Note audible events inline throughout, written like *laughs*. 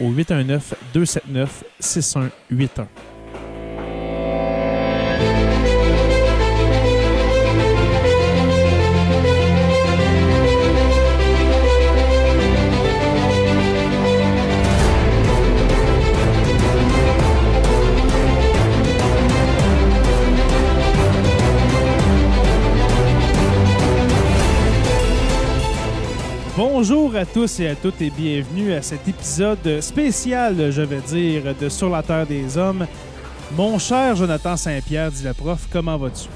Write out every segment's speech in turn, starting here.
au 819 Bonjour à tous et à toutes et bienvenue à cet épisode spécial, je vais dire, de Sur la Terre des Hommes. Mon cher Jonathan Saint-Pierre, dit le prof, comment vas-tu?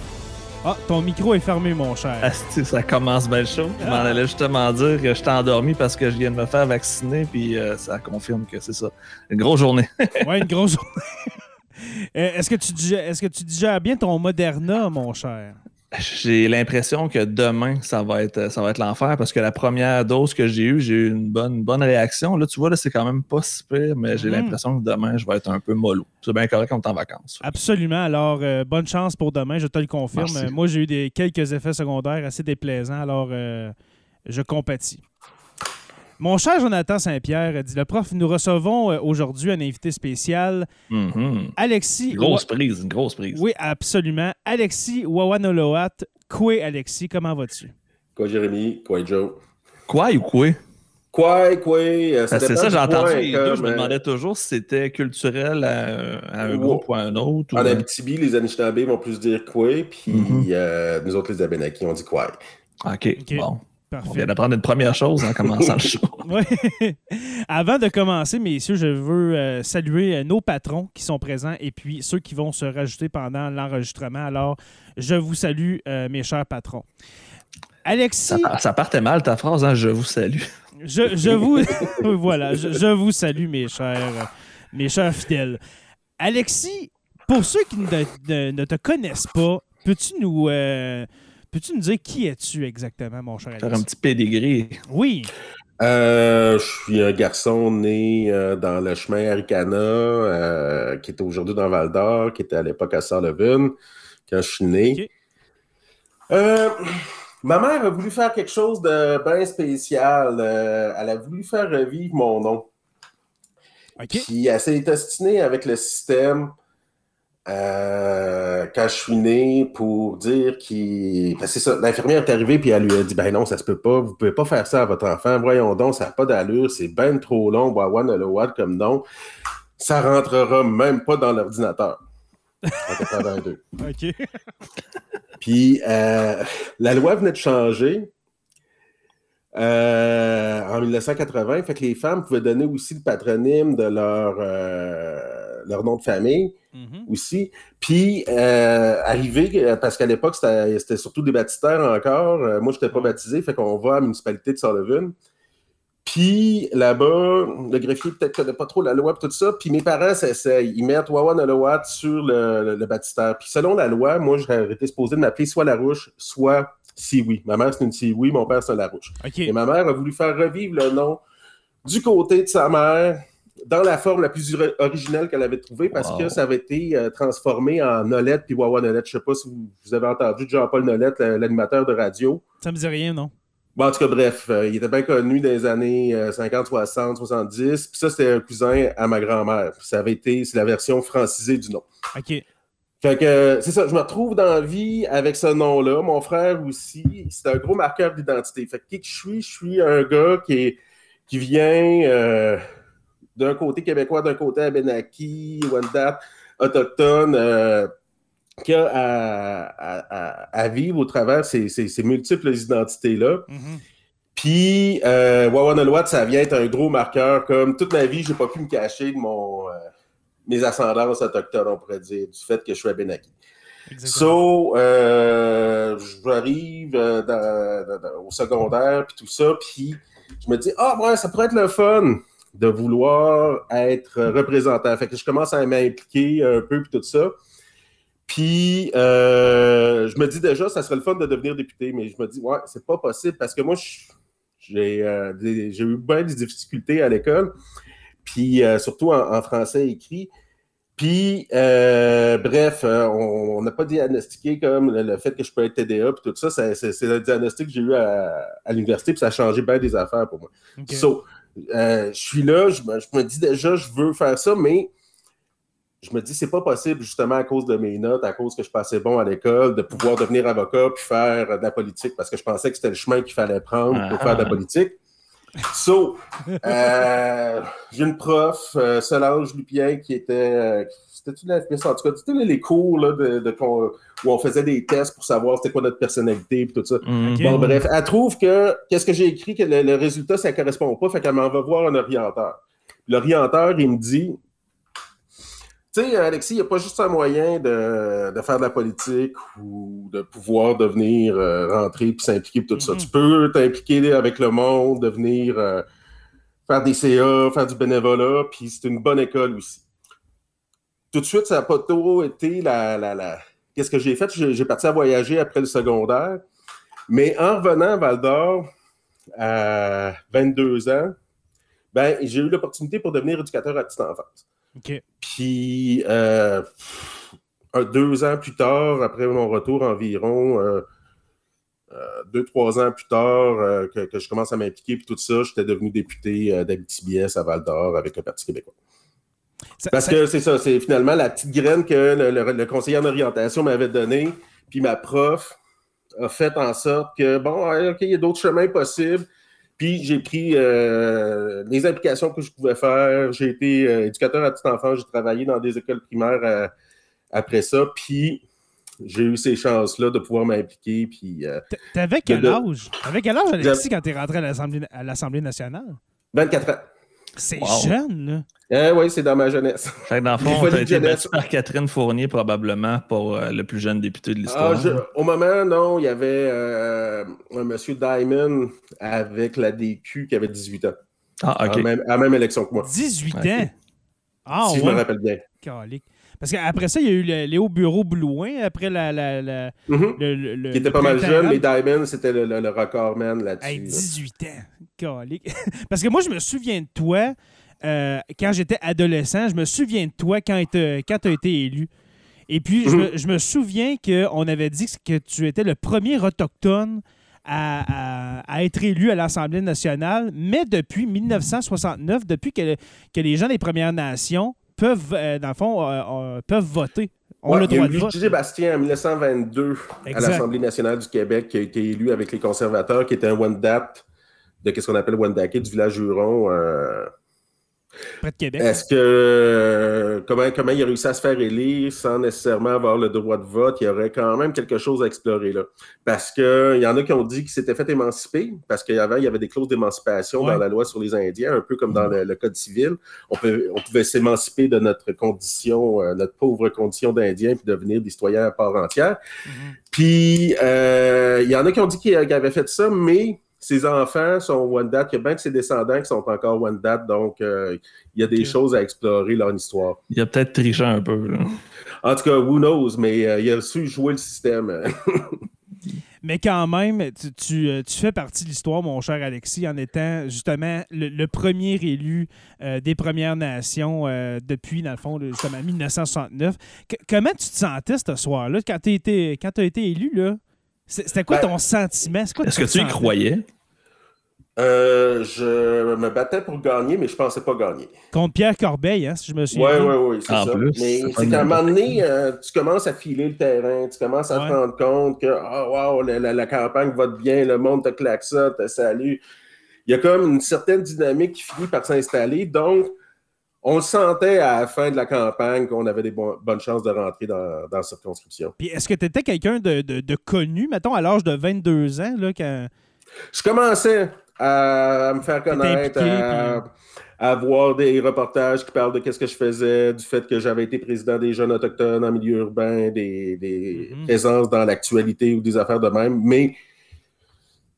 Ah, ton micro est fermé, mon cher. Asti, ça commence belle chose. Je m'en allais justement dire que je t'ai endormi parce que je viens de me faire vacciner, puis euh, ça confirme que c'est ça. Une grosse journée. *laughs* ouais, une grosse journée. *laughs* Est-ce que, tu digères, est-ce que tu digères bien ton Moderna, mon cher? J'ai l'impression que demain, ça va être, ça va être l'enfer parce que la première dose que j'ai eue, j'ai eu une bonne, bonne réaction. Là, tu vois, là, c'est quand même pas si pire, mais j'ai mhm. l'impression que demain, je vais être un peu mollo. C'est bien correct quand on est en vacances. Absolument. Alors, euh, bonne chance pour demain, je te le confirme. Moi, j'ai eu des, quelques effets secondaires assez déplaisants, alors euh, je compatis. Mon cher Jonathan Saint-Pierre, dit le prof, nous recevons euh, aujourd'hui un invité spécial, mm-hmm. Alexis. Grosse prise, une grosse prise. Oui, absolument. Alexis Wawanoloat. Quoi, Alexis, comment vas-tu? Quoi, Jérémy? Quoi, Joe? Quoi ou quoi? Quoi, quoi? Euh, ben, c'est ça, j'ai entendu les deux. Je me demandais toujours si c'était culturel à, un groupe ou à un autre. En Abitibi, les Anishinaabe vont plus dire quoi, puis mm-hmm. euh, nous autres, les Abenaki, on dit quoi. OK, bon. On vient d'apprendre une première chose en commençant le show. *laughs* oui. Avant de commencer, messieurs, je veux euh, saluer euh, nos patrons qui sont présents et puis ceux qui vont se rajouter pendant l'enregistrement. Alors, je vous salue, euh, mes chers patrons. Alexis. Ça, partait mal ta phrase, hein? je vous salue. *laughs* Je, vous. *laughs* voilà, je, vous salue, mes chers, mes chers fidèles. Alexis, pour ceux qui ne, ne te connaissent pas, peux-tu nous Peux-tu nous dire qui es-tu exactement, mon cher Faire un petit pédigré. Oui. Euh, je suis un garçon né euh, dans le chemin Aricana, euh, qui est aujourd'hui dans Val d'Or, qui était à l'époque à Sullivan, quand je suis né. ma mère a voulu faire quelque chose de bien spécial. elle a voulu faire revivre mon nom. Puis elle s'est destinée avec le système euh, quand je suis né pour dire qu'il. c'est ça, l'infirmière est arrivée puis elle lui a dit Ben non, ça se peut pas, vous pouvez pas faire ça à votre enfant, voyons donc, ça n'a pas d'allure, c'est ben trop long, Wawan comme nom. Ça rentrera même pas dans l'ordinateur. En 82. *laughs* OK. *laughs* puis euh, la loi venait de changer. Euh, en 1980, fait que les femmes pouvaient donner aussi le patronyme de leur, leur nom de famille. Mhm. aussi. Puis, euh, arrivé, euh, parce qu'à l'époque, c'était surtout des baptistères encore. Euh, moi, je n'étais pas baptisé, fait qu'on va à la municipalité de Sullivan. Puis là-bas, le greffier peut-être connaît pas trop la loi et tout ça. Puis mes parents s'essayent. Ils mettent Wawa Nolowat sur le, le, baptistère. Puis selon la loi, moi, j'aurais été supposé de m'appeler soit Larouche, soit Siwi. Ma mère, c'est une Siwi, mon père, c'est un Larouche. Et ma mère a voulu faire revivre le nom du côté de sa mère dans la forme la plus originale qu'elle avait trouvée parce que ça avait été euh, transformé en Nolette puis Wawa Nolette. Je ne sais pas si vous, avez entendu Jean-Paul Nolette, l'animateur de radio. Ça me dit rien, non? Bon, en tout cas, bref, euh, il était bien connu dans les années 50, 60, 70. Puis ça, c'était un cousin à ma grand-mère. Ça avait été, c'est la version francisée du nom. OK. Fait que c'est ça, je me retrouve dans la vie avec ce nom-là. Mon frère aussi, c'est un gros marqueur d'identité. Fait que qui que je suis, je suis un gars qui, est, qui vient euh, d'un côté québécois, d'un côté Abenaki, Wendat, autochtone, euh, qui a à, vivre au travers ces, ces, multiples identités-là. Mm-hmm. Puis, euh, ça vient être un gros marqueur. Comme toute ma vie, j'ai pas pu me cacher de mon, euh, mes ascendances autochtones, on pourrait dire, du fait que je suis Abenaki. So, euh, j'arrive au secondaire, puis tout ça, puis je me dis, ah, ouais, ça pourrait être le fun de vouloir être représentant. Fait que je commence à m'impliquer un peu, puis tout ça. Puis, euh, je me dis déjà, ça serait le fun de devenir député, mais je me dis, ouais, c'est pas possible parce que moi, euh, j'ai eu bien des difficultés à l'école, puis euh, surtout en, français écrit. Puis, bref, on n'a pas diagnostiqué comme le, fait que je peux être TDA, puis tout ça, c'est le diagnostic que j'ai eu à, l'université, puis ça a changé bien des affaires pour moi. Euh, je suis là, je me, dis déjà, je veux faire ça, mais je me dis, c'est pas possible, justement, à cause de mes notes, à cause que je passais bon à l'école, de pouvoir devenir avocat puis faire de la politique, parce que je pensais que c'était le chemin qu'il fallait prendre pour faire de la ah. politique. So, euh, j'ai une prof, euh, Solange Lupien, qui était, c'était une FPS, en tout cas, c'était les cours là, de, où on faisait des tests pour savoir c'était quoi notre personnalité et tout ça. Mhm. Bon, bref, elle trouve que qu'est-ce que j'ai écrit, que le, résultat, ça ne correspond pas, fait qu'elle m'en va voir un orienteur. L'orienteur, il me dit Tu sais, Alexis, il n'y a pas juste un moyen de, faire de la politique ou de pouvoir devenir euh, rentrer puis s'impliquer tout ça. Mhm. Tu peux t'impliquer avec le monde, devenir euh, faire des CA, faire du bénévolat, puis c'est une bonne école aussi tout de suite, ça n'a pas trop été la. la, Qu'est-ce que j'ai fait? J'ai parti à voyager après le secondaire. Mais en revenant à Val d'Or, à 22 ans, ben, j'ai eu l'opportunité pour devenir éducateur à petite enfance. Puis, euh, deux ans plus tard, après mon retour environ, euh, euh, deux, trois ans plus tard, que, je commence à m'impliquer, puis tout ça, j'étais devenu député d'Abitibiès à Val d'Or avec le Parti québécois. Parce que c'est ça, c'est finalement la petite graine que le, conseiller en orientation m'avait donnée, puis ma prof a fait en sorte que, bon, OK, il y a d'autres chemins possibles. Puis j'ai pris euh, les implications que je pouvais faire. J'ai été euh, éducateur à petit enfant, j'ai travaillé dans des écoles primaires euh, après ça. Puis j'ai eu ces chances-là de pouvoir m'impliquer. Puis, T'avais quel âge? T'avais quel âge, Alexis, quand tu es rentré à l'Assemblée nationale? 24 ans. C'est jeune, là. Eh oui, c'est dans ma jeunesse. Fait dans le fond, été battu par Catherine Fournier, probablement, pour euh, le plus jeune député de l'histoire. Ah, au moment, non, il y avait euh, un monsieur Diamond avec la DQ qui avait 18 ans. Ah, OK. À la même, élection que moi. 18 ans? Ah, si je me rappelle bien. Calique. Parce qu'après ça, il y a eu le, Léo Bureau Blouin, après la. la, la mhm. le, qui était pas mal jeune, mais Diamond, c'était le, le, recordman là-dessus. 18 ans. *laughs* Parce que moi, je me souviens de toi, euh, quand j'étais adolescent, je me souviens de toi quand tu as été élu. Et puis, je, me, mhm. je, me, souviens qu'on avait dit que tu étais le premier autochtone à, à, être élu à l'Assemblée nationale, mais depuis 1969, depuis que, que les gens des Premières Nations peuvent, euh, dans le fond, euh, euh, peuvent voter. On a le droit de voter. Bastien en 1922 à l'Assemblée nationale du Québec qui a été élu avec les conservateurs, qui était un Wendat de ce qu'on appelle Wendake du village Huron. Près de Québec. Est-ce que comment, comment il a réussi à se faire élire sans nécessairement avoir le droit de vote? Il y aurait quand même quelque chose à explorer là. Parce qu'il y en a qui ont dit qu'il s'était fait émanciper, parce qu'avant, il y avait des clauses d'émancipation dans la loi sur les Indiens, un peu comme dans le, Code civil. On, on pouvait s'émanciper de notre condition, euh, notre pauvre condition d'Indien, puis devenir des citoyens à part entière. Mm-hmm. Puis euh, il y en a qui ont dit qu'il avait fait ça, mais ses enfants sont one date. Il y a bien que ses descendants qui sont encore one date, donc euh, il y a des choses à explorer dans l'histoire. Il a peut-être triché un peu. En tout cas, who knows, mais euh, il a su jouer le système. *laughs* Mais quand même, tu, euh, fais partie de l'histoire, mon cher Alexis, en étant justement le, premier élu euh, des Premières Nations depuis, dans le fond, justement 1969. comment tu te sentais ce soir-là, quand tu as été élu? là? C'était quoi ben, ton sentiment? Est-ce que tu y croyais? Euh, je me battais pour gagner, mais je pensais pas gagner. Contre Pierre Corbeil, hein, si je me souviens. Oui, oui, oui, c'est ça. mais c'est qu'à un moment donné, euh, tu commences à filer le terrain, tu commences à te rendre compte que, oh, wow, la, campagne va bien, le monde te claque ça, te salue. Il y a comme une certaine dynamique qui finit par s'installer. Donc, on le sentait à la fin de la campagne qu'on avait des bonnes chances de rentrer dans, dans la circonscription. Puis est-ce que tu étais quelqu'un de, de, connu, mettons, à l'âge de 22 ans, là, quand... Je commençais à, me faire connaître, à, voir des reportages qui parlent de qu'est-ce que je faisais, du fait que j'avais été président des jeunes autochtones en milieu urbain, des, des mm-hmm. présences dans l'actualité ou des affaires de même. Mais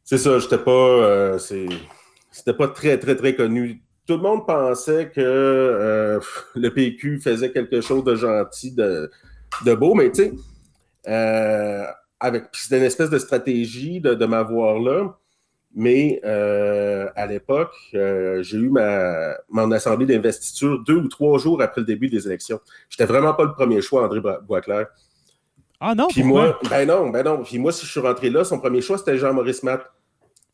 c'est ça, j'étais pas. Euh, c'était pas très, très, très connu. Tout le monde pensait que euh, *laughs* le PQ faisait quelque chose de gentil, de, de beau, mais tu sais, euh, avec c'était une espèce de stratégie de, de m'avoir là. Mais euh, à l'époque, euh, j'ai eu ma, mon assemblée d'investiture deux ou trois jours après le début des élections. J'étais vraiment pas le premier choix, André Boisclair. Ah non? Puis moi, ben non, ben non. Puis moi, si je suis rentré là, son premier choix, c'était Jean-Maurice Matt.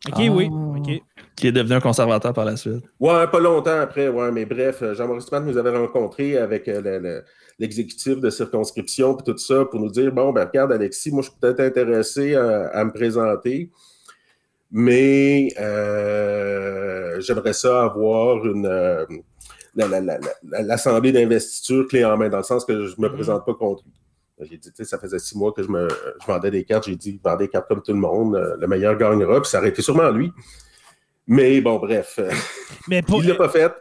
OK, oui. Ah. OK. Qui est devenu un conservateur par la suite. Ouais, pas longtemps après, ouais, mais bref, Jean-Maurice Matt nous avait rencontrés avec euh, l'exécutif de circonscription et tout ça pour nous dire bon, ben regarde, Alexis, moi, je suis peut-être intéressé à me présenter mais euh, j'aimerais ça avoir une euh, l'assemblée d'investiture clé en main, dans le sens que je ne me mm-hmm. présente pas contre lui. J'ai dit, ça faisait six mois que je, me, je vendais des cartes. J'ai dit, vendez des cartes comme tout le monde. Euh, le meilleur gagnera. Puis ça aurait été sûrement lui. Mais bon, bref. *laughs* Mais il ne l'a pas fait.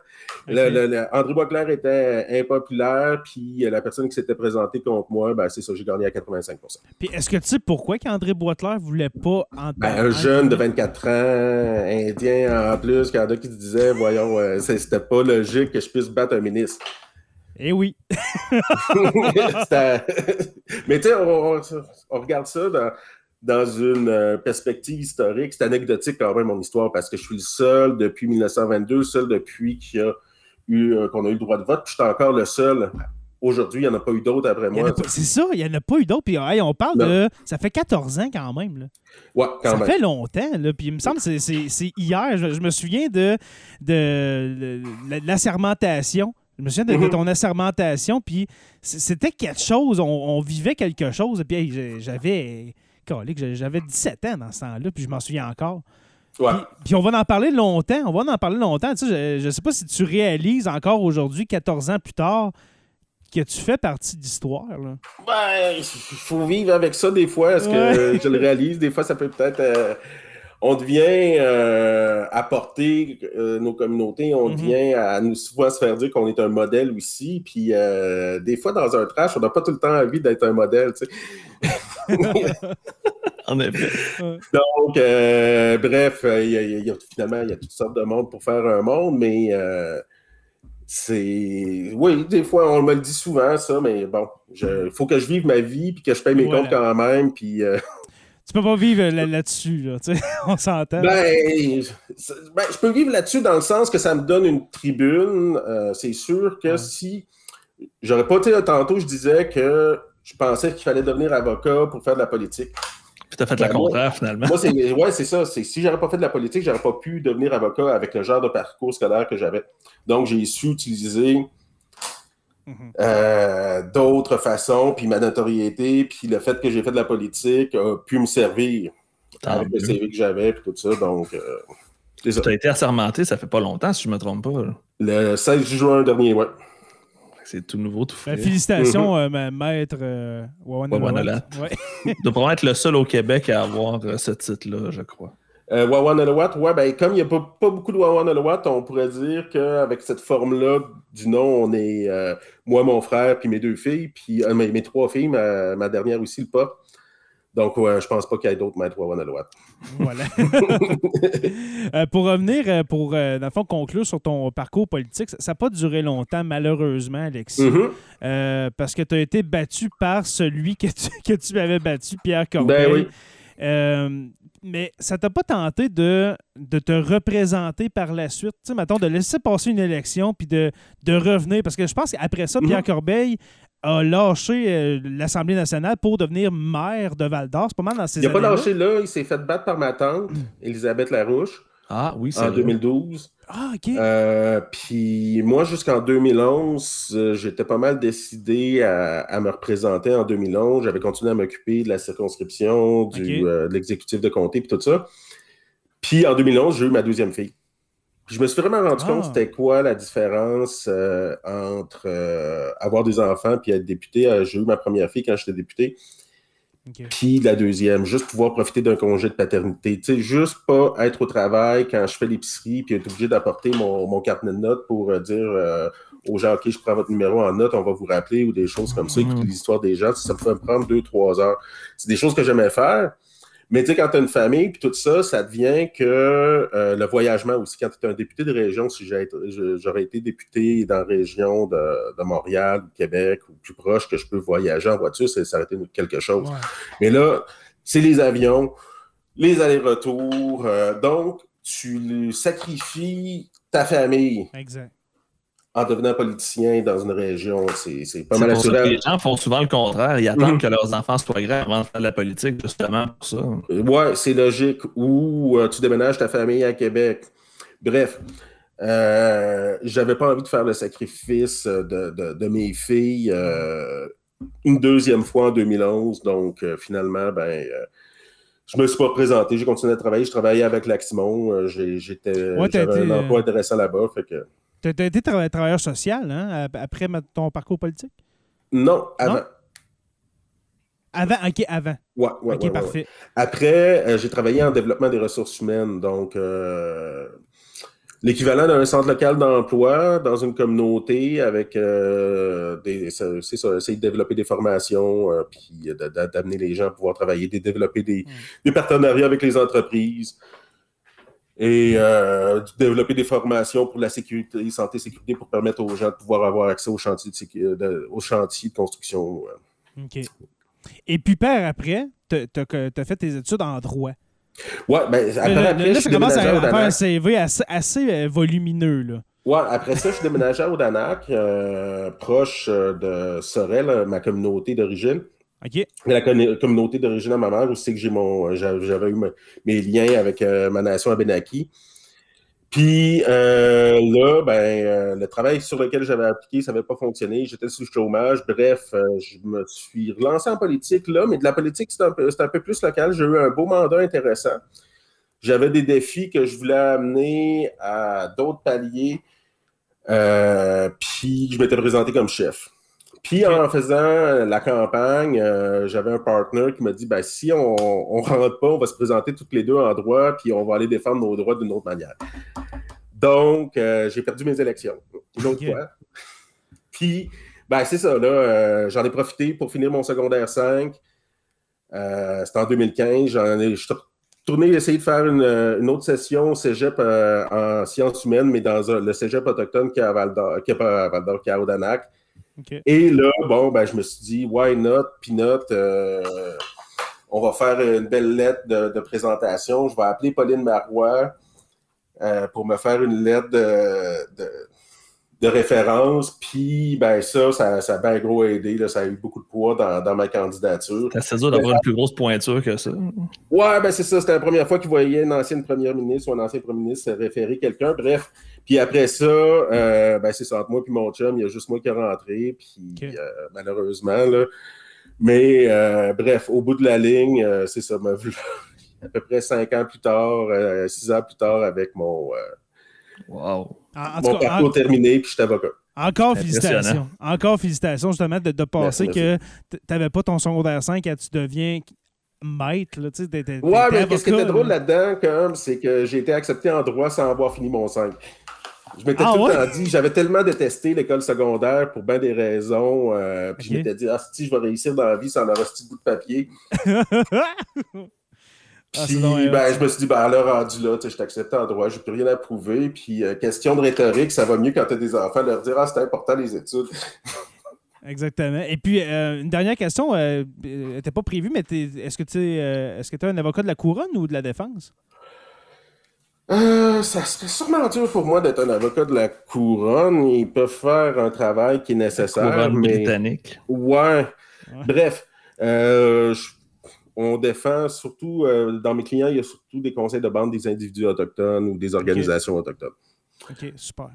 André Boisclair était impopulaire, puis la personne qui s'était présentée contre moi, ben, c'est ça, j'ai gagné à 85% Puis est-ce que tu sais pourquoi qu'André Boisclair voulait pas entendre? Ben, un jeune de 24 ans, indien en plus, qu'il y en a qui se disaient, voyons, euh, c'était pas logique que je puisse battre un ministre. Eh oui. *laughs* *laughs* Mais tu sais, on, regarde ça dans une euh, perspective historique, c'est anecdotique quand même mon histoire parce que je suis le seul depuis 1922, seul depuis a euh, qu'on a eu le droit de vote. Puis j'étais encore le seul. Aujourd'hui, il n'y en a pas eu d'autres après moi. C'est ça, il n'y en a pas eu d'autres. Puis on parle de. Ça fait 14 ans quand même. Là. Ouais, quand ça même. fait longtemps. Là. Puis il me semble que c'est hier. Je, me souviens de, de, l'assermentation. Je me souviens de, mm-hmm. ton assermentation. Puis c'était quelque chose. On, vivait quelque chose. Puis j'avais. J'avais 17 ans dans ce temps-là. Puis je m'en souviens encore. Puis, on va en parler longtemps. On va en parler longtemps. je ne sais pas si tu réalises encore aujourd'hui, 14 ans plus tard, que tu fais partie d'histoire. Ben, il faut vivre avec ça des fois. Est-ce que je le réalise? Des fois, ça peut peut-être. Euh, on devient euh, apporter euh, nos communautés, on mm-hmm. devient à nous souvent se faire dire qu'on est un modèle aussi. Puis des fois, dans un trash, on n'a pas tout le temps envie d'être un modèle. *laughs* en effet. Donc, euh, bref, euh, il y, a, finalement, il y a toutes sortes de monde pour faire un monde, mais euh, c'est. Oui, des fois, on me le dit souvent, ça, mais bon, il faut que je vive ma vie, puis que je paye mes comptes quand même, puis. Tu peux pas vivre là-dessus, là, *laughs* on s'entend. Ben, ben, je peux vivre là-dessus dans le sens que ça me donne une tribune. c'est sûr que si. J'aurais pas été tantôt, je disais que je pensais qu'il fallait devenir avocat pour faire de la politique. Puis as fait la ben, contraire, finalement. Moi, c'est, ouais, c'est ça. C'est, si j'avais pas fait de la politique, j'aurais pas pu devenir avocat avec le genre de parcours scolaire que j'avais. Donc, j'ai su utiliser mhm. euh, d'autres façons, puis ma notoriété, puis le fait que j'ai fait de la politique a pu me servir avec le CV que j'avais, puis tout ça. Donc, euh, Tu as été assermenté, ça fait pas longtemps, si je me trompe pas. Le 16 juin dernier, ouais. C'est tout nouveau, tout ben, frais. félicitations, mm-hmm. euh, maître euh, Wawan ouais. *laughs* doit probablement être le seul au Québec à avoir euh, ce titre-là, je crois. Euh, Wawan ouais, ben, comme il n'y a pas, pas, beaucoup de Wawan on pourrait dire qu'avec cette forme-là du nom, on est moi, mon frère, puis mes deux filles, puis mes, trois filles, ma, ma, dernière aussi, le pop. Donc, ouais, je pense pas qu'il y ait d'autres maîtres Wawan Voilà. *laughs* Euh, pour revenir, euh, pour, euh, dans le fond, conclure sur ton parcours politique, ça n'a pas duré longtemps, malheureusement, Alexis, mm-hmm. parce que tu as été battu par celui que tu, *laughs* que tu avais battu, Pierre Corbeil. Ben oui. Mais ça t'a pas tenté de, de te représenter par la suite? Tu sais, mettons, de laisser passer une élection puis de, de revenir? Parce que je pense qu'après ça, Pierre mhm. Corbeil a lâché euh, l'Assemblée nationale pour devenir maire de Val d'Or. C'est pas mal dans ces Il n'a pas lâché là. Il s'est fait battre par ma tante, Elisabeth Larouche. Ah oui, c'est En 2012. Ah, OK. Euh, puis moi, jusqu'en 2011, euh, j'étais pas mal décidé à, me représenter en 2011. J'avais continué à m'occuper de la circonscription, du, euh, de l'exécutif de comté, puis tout ça. Puis en 2011, j'ai eu ma deuxième fille. je me suis vraiment rendu compte ah. c'était quoi la différence entre avoir des enfants puis être député. j'ai eu ma première fille quand j'étais député. Puis la deuxième, juste pouvoir profiter d'un congé de paternité. Tu sais, juste pas être au travail quand je fais l'épicerie puis être obligé d'apporter mon, mon carnet de notes pour euh, dire euh, aux gens, OK, je prends votre numéro en note, on va vous rappeler ou des choses comme ça, écouter mm. l'histoire des gens. Ça me fait prendre deux, trois heures. C'est des choses que j'aimais faire. Mais tu sais, quand tu as une famille, puis tout ça, ça devient que euh, le voyagement aussi. Quand tu es un député de région, si j'aurais été député dans la région de, Montréal, ou Québec, ou plus proche, que je peux voyager en voiture, ça aurait été quelque chose. Mais là, c'est les avions, les allers-retours. Euh, donc, tu sacrifies ta famille. Exact en devenant politicien dans une région, c'est pas mal assuré. Les gens font souvent le contraire. Ils attendent mhm. que leurs enfants soient grands avant de faire de la politique, justement pour ça. Ouais, c'est logique. Ou euh, tu déménages ta famille à Québec. Bref, euh, j'avais pas envie de faire le sacrifice de, mes filles euh, une deuxième fois en 2011. Donc, euh, finalement, ben je me suis pas présenté, j'ai continué à travailler. Je travaillais avec Laximon. J'étais, j'avais un emploi intéressant là-bas. Fait que... Tu as été travailleur social hein, après ton parcours politique? Non, avant. Avant, ok, avant. Ouais, ouais, ok, parfait. Après, euh, j'ai travaillé en développement des ressources humaines, donc euh, l'équivalent d'un centre local d'emploi dans une communauté avec euh, des. C'est ça, essayer de développer des formations, puis d'amener les gens à pouvoir travailler, de développer des, des partenariats avec les entreprises et euh, développer des formations pour la sécurité, santé, sécurité, pour permettre aux gens de pouvoir avoir accès aux chantiers de, de, de construction. OK. Et puis, par après, tu as, fait tes études en droit. Oui, ben, après, après là, commence à, faire un CV assez, assez euh, volumineux. Là. Ouais, après ça, je suis déménagé à Odanak, euh, proche de Sorel, ma communauté d'origine. La communauté d'origine à ma mère aussi que j'ai mon j'avais eu mes liens avec euh, ma nation Abenaki. Puis euh, là, ben, euh, le travail sur lequel j'avais appliqué, ça n'avait pas fonctionné. J'étais sous chômage. Bref, je me suis relancé en politique là, mais de la politique, c'est un, un, peu plus local. J'ai eu un beau mandat intéressant. J'avais des défis que je voulais amener à d'autres paliers. puis je m'étais présenté comme chef. Puis en faisant la campagne, euh, j'avais un partenaire qui m'a dit ben, si on ne rentre pas, on va se présenter toutes les deux en droit, puis on va aller défendre nos droits d'une autre manière. Donc, euh, j'ai perdu mes élections. Une autre fois. Puis, ben, c'est ça, là, euh, j'en ai profité pour finir mon secondaire 5. C'était en 2015. J'en ai, je suis retourné essayer de faire une, autre session cégep en sciences humaines, mais dans le cégep autochtone qui est à qui est pas à Val-d'Or, qui est à Odanak. Et là, bon, ben, je me suis dit, why not, Peanut, euh, on va faire une belle lettre de, présentation. Je vais appeler Pauline Marois euh, pour me faire une lettre de, référence. Puis, ben, ça, ça, ça a bien gros aidé. Là, ça a eu beaucoup de poids dans, ma candidature. C'est dur d'avoir une plus grosse pointure que ça. Ouais, ben, c'est ça. C'était la première fois qu'il voyait une ancienne première ministre ou un ancien premier ministre référer quelqu'un. Bref. Puis après ça, euh, ben c'est ça, entre moi et mon chum, il y a juste moi qui est rentré, puis euh, malheureusement, là. Mais euh, bref, au bout de la ligne, c'est ça, m'a vu *laughs* à peu près cinq ans plus tard, six ans plus tard, avec mon, wow. Mon parcours terminé, puis je suis avocat. Encore félicitations. Encore félicitations, justement, de, de passer que tu n'avais pas ton secondaire 5 et tu deviens maître. Là, ouais, mais ce qui était drôle là-dedans, c'est que j'ai été accepté en droit sans avoir fini mon 5. Je m'étais ah tout le temps dit, j'avais tellement détesté l'école secondaire pour bien des raisons. Euh, puis je m'étais dit, ah, si je vais réussir dans la vie sans avoir ce petit bout de papier. *laughs* Ah, puis, ben, je me suis dit, ben, à l'heure rendu là, je t'accepte en droit, j'ai plus rien à prouver. Puis, euh, question de rhétorique, ça va mieux quand tu as des enfants, leur dire, ah, c'est important les études. *laughs* Exactement. Et puis, euh, une dernière question, n'était euh, pas prévue, mais est-ce que tu es, est-ce que es un avocat de la couronne ou de la défense? ça serait sûrement dur pour moi d'être un avocat de la couronne. Ils peuvent faire un travail qui est nécessaire. La mais... britannique. Ouais. Bref, on défend surtout, dans mes clients, il y a surtout des conseils de bande des individus autochtones ou des organisations autochtones. OK, super.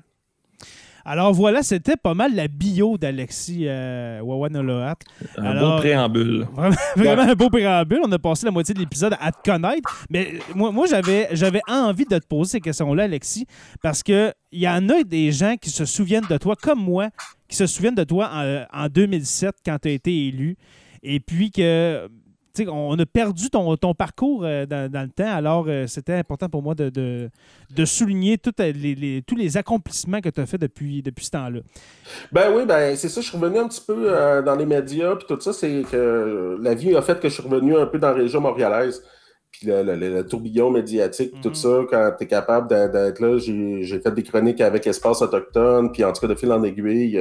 Alors voilà, c'était pas mal la bio d'Alexis euh, Un beau préambule. *laughs* Vraiment, un beau préambule. On a passé la moitié de l'épisode à te connaître. Mais moi, moi j'avais, j'avais envie de te poser ces questions-là, Alexis, parce qu'il y en a des gens qui se souviennent de toi, comme moi, qui se souviennent de toi en, en 2007 quand tu as été élu. Et puis que on a perdu ton, parcours euh, dans, le temps, alors euh, c'était important pour moi de, de, souligner les, tous les accomplissements que tu as fait depuis, depuis ce temps-là. Ben oui, ben c'est ça, je suis revenu un petit peu euh, dans les médias, puis tout ça, c'est que la vie a fait que je suis revenu un peu dans la région montréalaise. Puis le, tourbillon médiatique, tout mhm. ça, quand tu es capable d'être là, j'ai fait des chroniques avec Espace Autochtone, puis en tout cas, de fil en aiguille,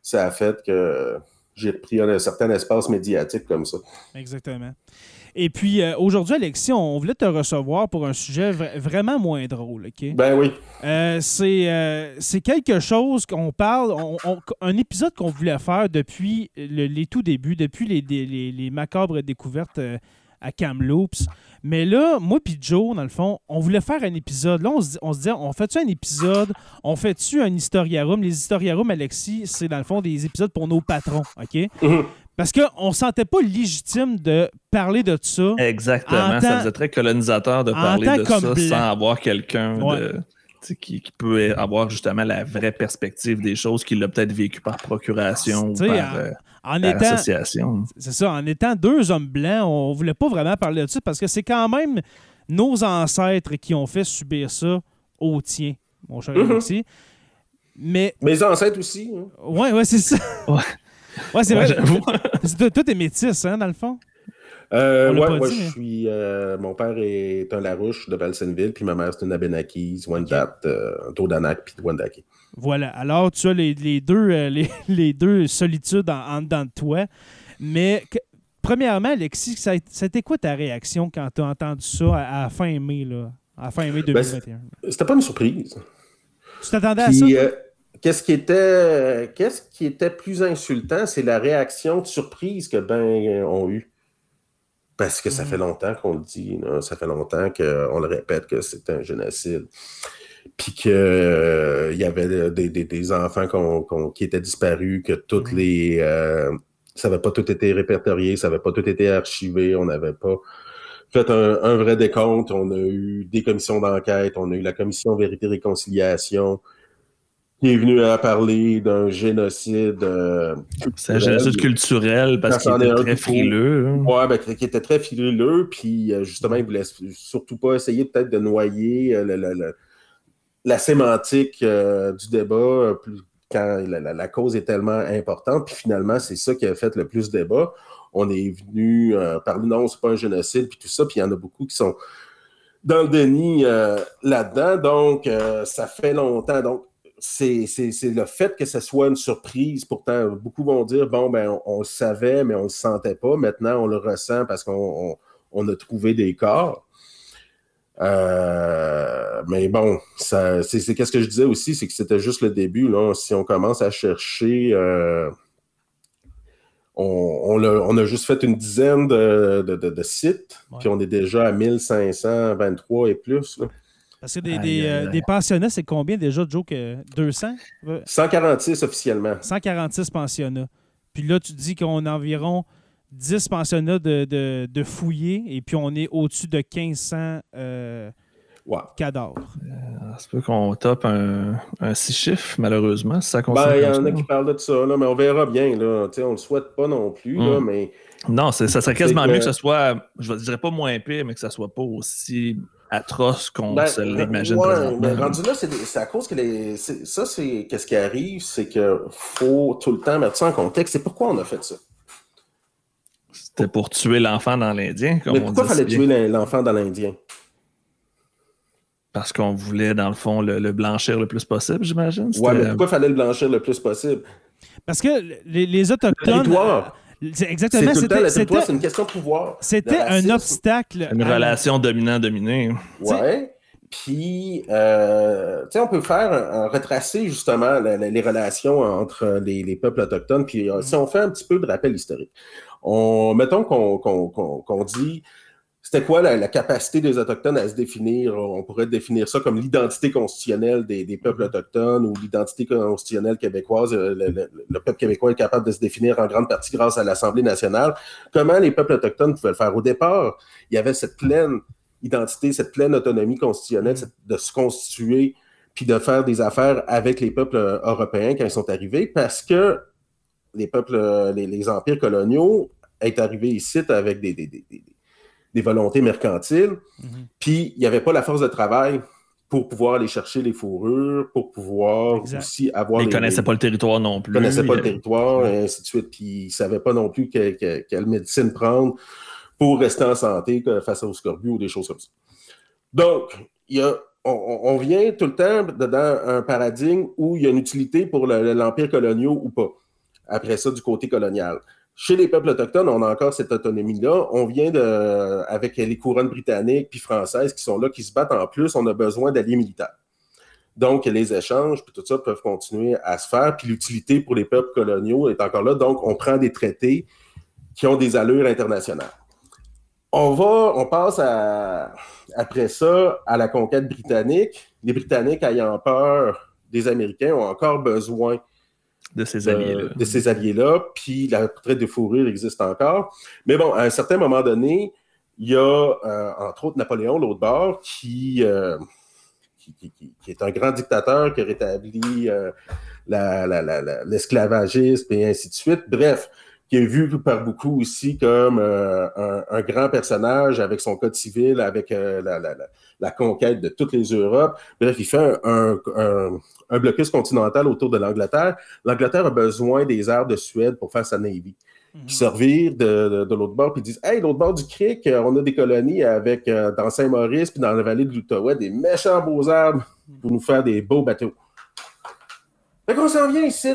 ça a fait que j'ai repris un, certain espace médiatique comme ça. Exactement. Et puis euh, aujourd'hui, Alexis, on voulait te recevoir pour un sujet vraiment moins drôle. OK? Ben oui. Euh, euh, c'est quelque chose qu'on parle, un épisode qu'on voulait faire depuis les tout débuts, depuis les, les, les macabres découvertes à Kamloops. Mais là, moi puis Joe, dans le fond, on voulait faire un épisode. Là, on se, on se disait, on fait-tu un épisode? On fait-tu un historiarum? Les historiarums, Alexis, c'est dans le fond des épisodes pour nos patrons, OK? Mhm. Parce qu'on ne sentait pas légitime de parler de ça. Exactement. ça faisait très colonisateur de parler de ça sans avoir quelqu'un qui, peut avoir justement la vraie perspective des choses qu'il a peut-être vécu par procuration ou par, euh, en étant, C'est ça, en étant deux hommes blancs, on voulait pas vraiment parler de ça parce que c'est quand même nos ancêtres qui ont fait subir ça aux tiens, mon cher mm Mais. Mes ancêtres aussi. Hein. Ouais, ouais, c'est ça. ouais, c'est vrai. tout est métis, hein, dans le fond. Euh, ouais, moi, je suis. Euh, mon père est un Larouche de Valsenville, puis ma mère, c'est une Abenakis, Wendat, euh, un Todanak, puis Wendaki. Voilà. Alors, tu as les, deux, euh, les, *laughs* deux solitudes en, dedans de toi. Mais premièrement, Alexis, ça, c'était quoi ta réaction quand tu as entendu ça à, fin mai, là, à fin mai 2021? Ben, c'était pas une surprise. Tu t'attendais à ça? Qu'est-ce qui était qu'est-ce qui était plus insultant, c'est la réaction de surprise que ben ont eu. Parce que ça mm. fait longtemps qu'on le dit, ça fait longtemps qu'on le répète que c'est un génocide puis qu'il euh, y avait des, enfants qui étaient disparus, que toutes les. Euh, ça n'avait pas tout été répertorié, ça n'avait pas tout été archivé, on n'avait pas fait un, vrai décompte, on a eu des commissions d'enquête, on a eu la commission Vérité et Réconciliation qui est venue à parler d'un génocide. Euh, c'est un génocide culturel parce qu'il était très frileux. Hein. Oui, ben, qui était très frileux, puis justement, il voulait surtout pas essayer peut-être de noyer le la sémantique euh, du débat, euh, quand la, cause est tellement importante, puis finalement, c'est ça qui a fait le plus débat. On est venu euh, parler, non, c'est pas un génocide, puis tout ça, puis il y en a beaucoup qui sont dans le déni là-dedans, donc ça fait longtemps. Donc, c'est le fait que ce soit une surprise. Pourtant, beaucoup vont dire, bon, ben, on, le savait, mais on ne le sentait pas. Maintenant, on le ressent parce qu'on a trouvé des corps. Euh, mais bon, c'est qu'est-ce que je disais aussi, c'est que c'était juste le début. Là. Si on commence à chercher, euh, on, a, juste fait une dizaine de, sites, puis on est déjà à 1523 et plus. Parce que des, euh, pensionnats, c'est combien déjà, Joe? 200? 146 officiellement. 146 pensionnats. Puis là, tu dis qu'on a environ 10 pensionnats de, de, de fouillés et puis on est au-dessus de 1500 euh, cadavres. Euh, c'est peu qu'on top un, un six chiffres, malheureusement. ça ben, il y en a qui parlent de ça, là, mais on verra bien. Là. on ne le souhaite pas non plus, là, mm. mais. Non, ça serait quasiment mieux que ce soit, je ne dirais pas moins pire, mais que ça ne soit pas aussi atroce qu'on ben, se l'imagine ouais, mais rendu là, c'est à cause que les. Ça, c'est qu'est-ce qui arrive, c'est qu'il faut tout le temps mettre ça en contexte. C'est pourquoi on a fait ça? C'était pour tuer l'enfant dans l'Indien. Mais pourquoi il fallait tuer l'enfant dans l'Indien? Parce qu'on voulait, dans le fond, le, blanchir le plus possible, j'imagine. Ouais, mais pourquoi il fallait le blanchir le plus possible? Parce que les, les Autochtones. C'est exactement. C'est une question de pouvoir. C'était un obstacle. Une relation dominant-dominé. Ouais. Puis, euh, tu sais, on peut faire un, retracer justement les relations entre les, peuples autochtones. Puis, euh, si on fait un petit peu de rappel historique, on, mettons qu'on dit c'était quoi la, capacité des Autochtones à se définir? On pourrait définir ça comme l'identité constitutionnelle des, peuples autochtones ou l'identité constitutionnelle québécoise. Euh, le, peuple québécois est capable de se définir en grande partie grâce à l'Assemblée nationale. Comment les peuples autochtones pouvaient le faire? Au départ, il y avait cette pleine identité, cette pleine autonomie constitutionnelle de se constituer puis de faire des affaires avec les peuples euh, européens quand ils sont arrivés parce que les peuples, euh, les, empires coloniaux est arrivés ici avec des, des volontés mercantiles. Mhm. Puis, il n'y avait pas la force de travail pour pouvoir aller chercher les fourrures, pour pouvoir aussi avoir. Ils ne connaissaient pas le territoire non plus. Ils ne connaissaient pas le territoire, et ainsi de suite. Puis, ils ne savaient pas non plus quelle médecine prendre pour rester en santé face au scorbut ou des choses comme ça. Donc, il y a, on, vient tout le temps dans un paradigme où il y a une utilité pour l'empire colonial ou pas. Après ça, du côté colonial. Chez les peuples autochtones, on a encore cette autonomie-là. On vient avec les couronnes britanniques puis françaises qui sont là, qui se battent en plus, on a besoin d'alliés militaires. Donc, les échanges, puis tout ça peuvent continuer à se faire. Puis l'utilité pour les peuples coloniaux est encore là. Donc, on prend des traités qui ont des allures internationales. On va, on passe après ça à la conquête britannique. Les Britanniques ayant peur des Américains ont encore besoin de ces alliés-là. De, ces alliés-là, puis la traite de fourrure existe encore. Mais bon, à un certain moment donné, il y a, euh, entre autres, Napoléon, l'autre bord, euh, qui, qui, est un grand dictateur qui a rétabli euh, l'esclavagisme et ainsi de suite. Bref, qui est vu par beaucoup aussi comme un, grand personnage avec son code civil, avec la, conquête de toutes les Europes. Bref, il fait un, un blocus continental autour de l'Angleterre. L'Angleterre a besoin des airs de Suède pour faire sa Navy. Mhm. Puis servir de, l'autre bord, puis disent Hey, l'autre bord du creek, euh, on a des colonies avec euh, dans Saint-Maurice, puis dans la vallée de l'Outaouais, des méchants beaux arbres pour nous faire des beaux bateaux. Fait qu'on s'en vient ici.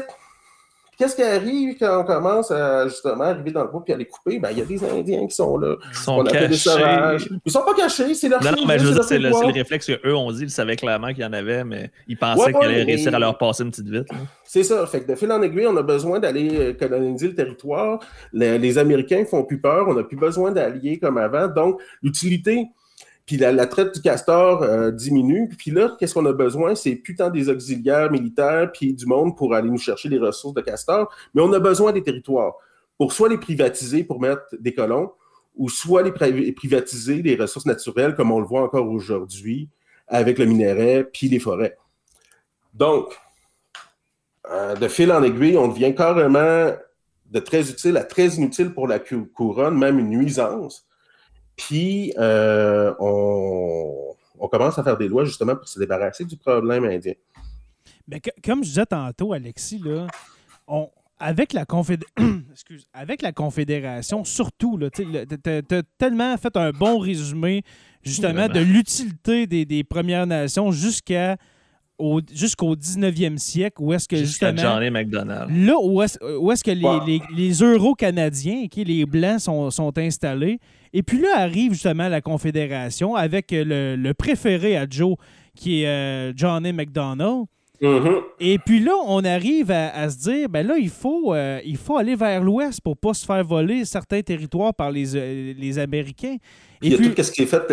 Qu'est-ce qui arrive quand on commence à justement arriver dans le bois et à les couper? Ben, il y a des Indiens qui sont là. Ils sont cachés. Ils sont pas cachés, c'est leur Non, non, mais je veux dire, c'est le, réflexe qu'eux ont dit. Ils savaient clairement qu'il y en avait, mais ils pensaient qu'ils allaient réussir à leur passer une petite vite. C'est ça. Fait que de fil en aiguille, on a besoin d'aller euh, coloniser le territoire. Les, les Américains font plus peur. On n'a plus besoin d'alliés comme avant. Donc, l'utilité puis la, traite du castor euh, diminue. Puis là, qu'est-ce qu'on a besoin? C'est putain des auxiliaires militaires puis du monde pour aller nous chercher les ressources de castor. Mais on a besoin des territoires pour soit les privatiser pour mettre des colons, ou soit les privatiser des ressources naturelles, comme on le voit encore aujourd'hui avec le minerai puis les forêts. Donc, euh, de fil en aiguille, on devient carrément de très utile à très inutile pour la couronne, même une nuisance. Puis, euh, on, commence à faire des lois justement pour se débarrasser du problème indien. Mais comme je disais tantôt, Alexis, là, avec, la *clears throat* avec la Confédération, surtout, tu as, tellement fait un bon résumé justement de l'utilité des, Premières Nations jusqu'à jusqu'au 19e siècle, où est-ce que justement... Johnny McDonald. Là, où est-ce que les, les, Euro-Canadiens, les Blancs sont, sont, installés, et puis là arrive justement la Confédération avec le, préféré à Joe, qui est euh, Johnny McDonald. Mm-hmm. Et puis là, on arrive à, se dire, ben là, il faut, euh, il faut aller vers l'ouest pour pas se faire voler certains territoires par les, euh, les Américains. Et il y a tout ce qui est fait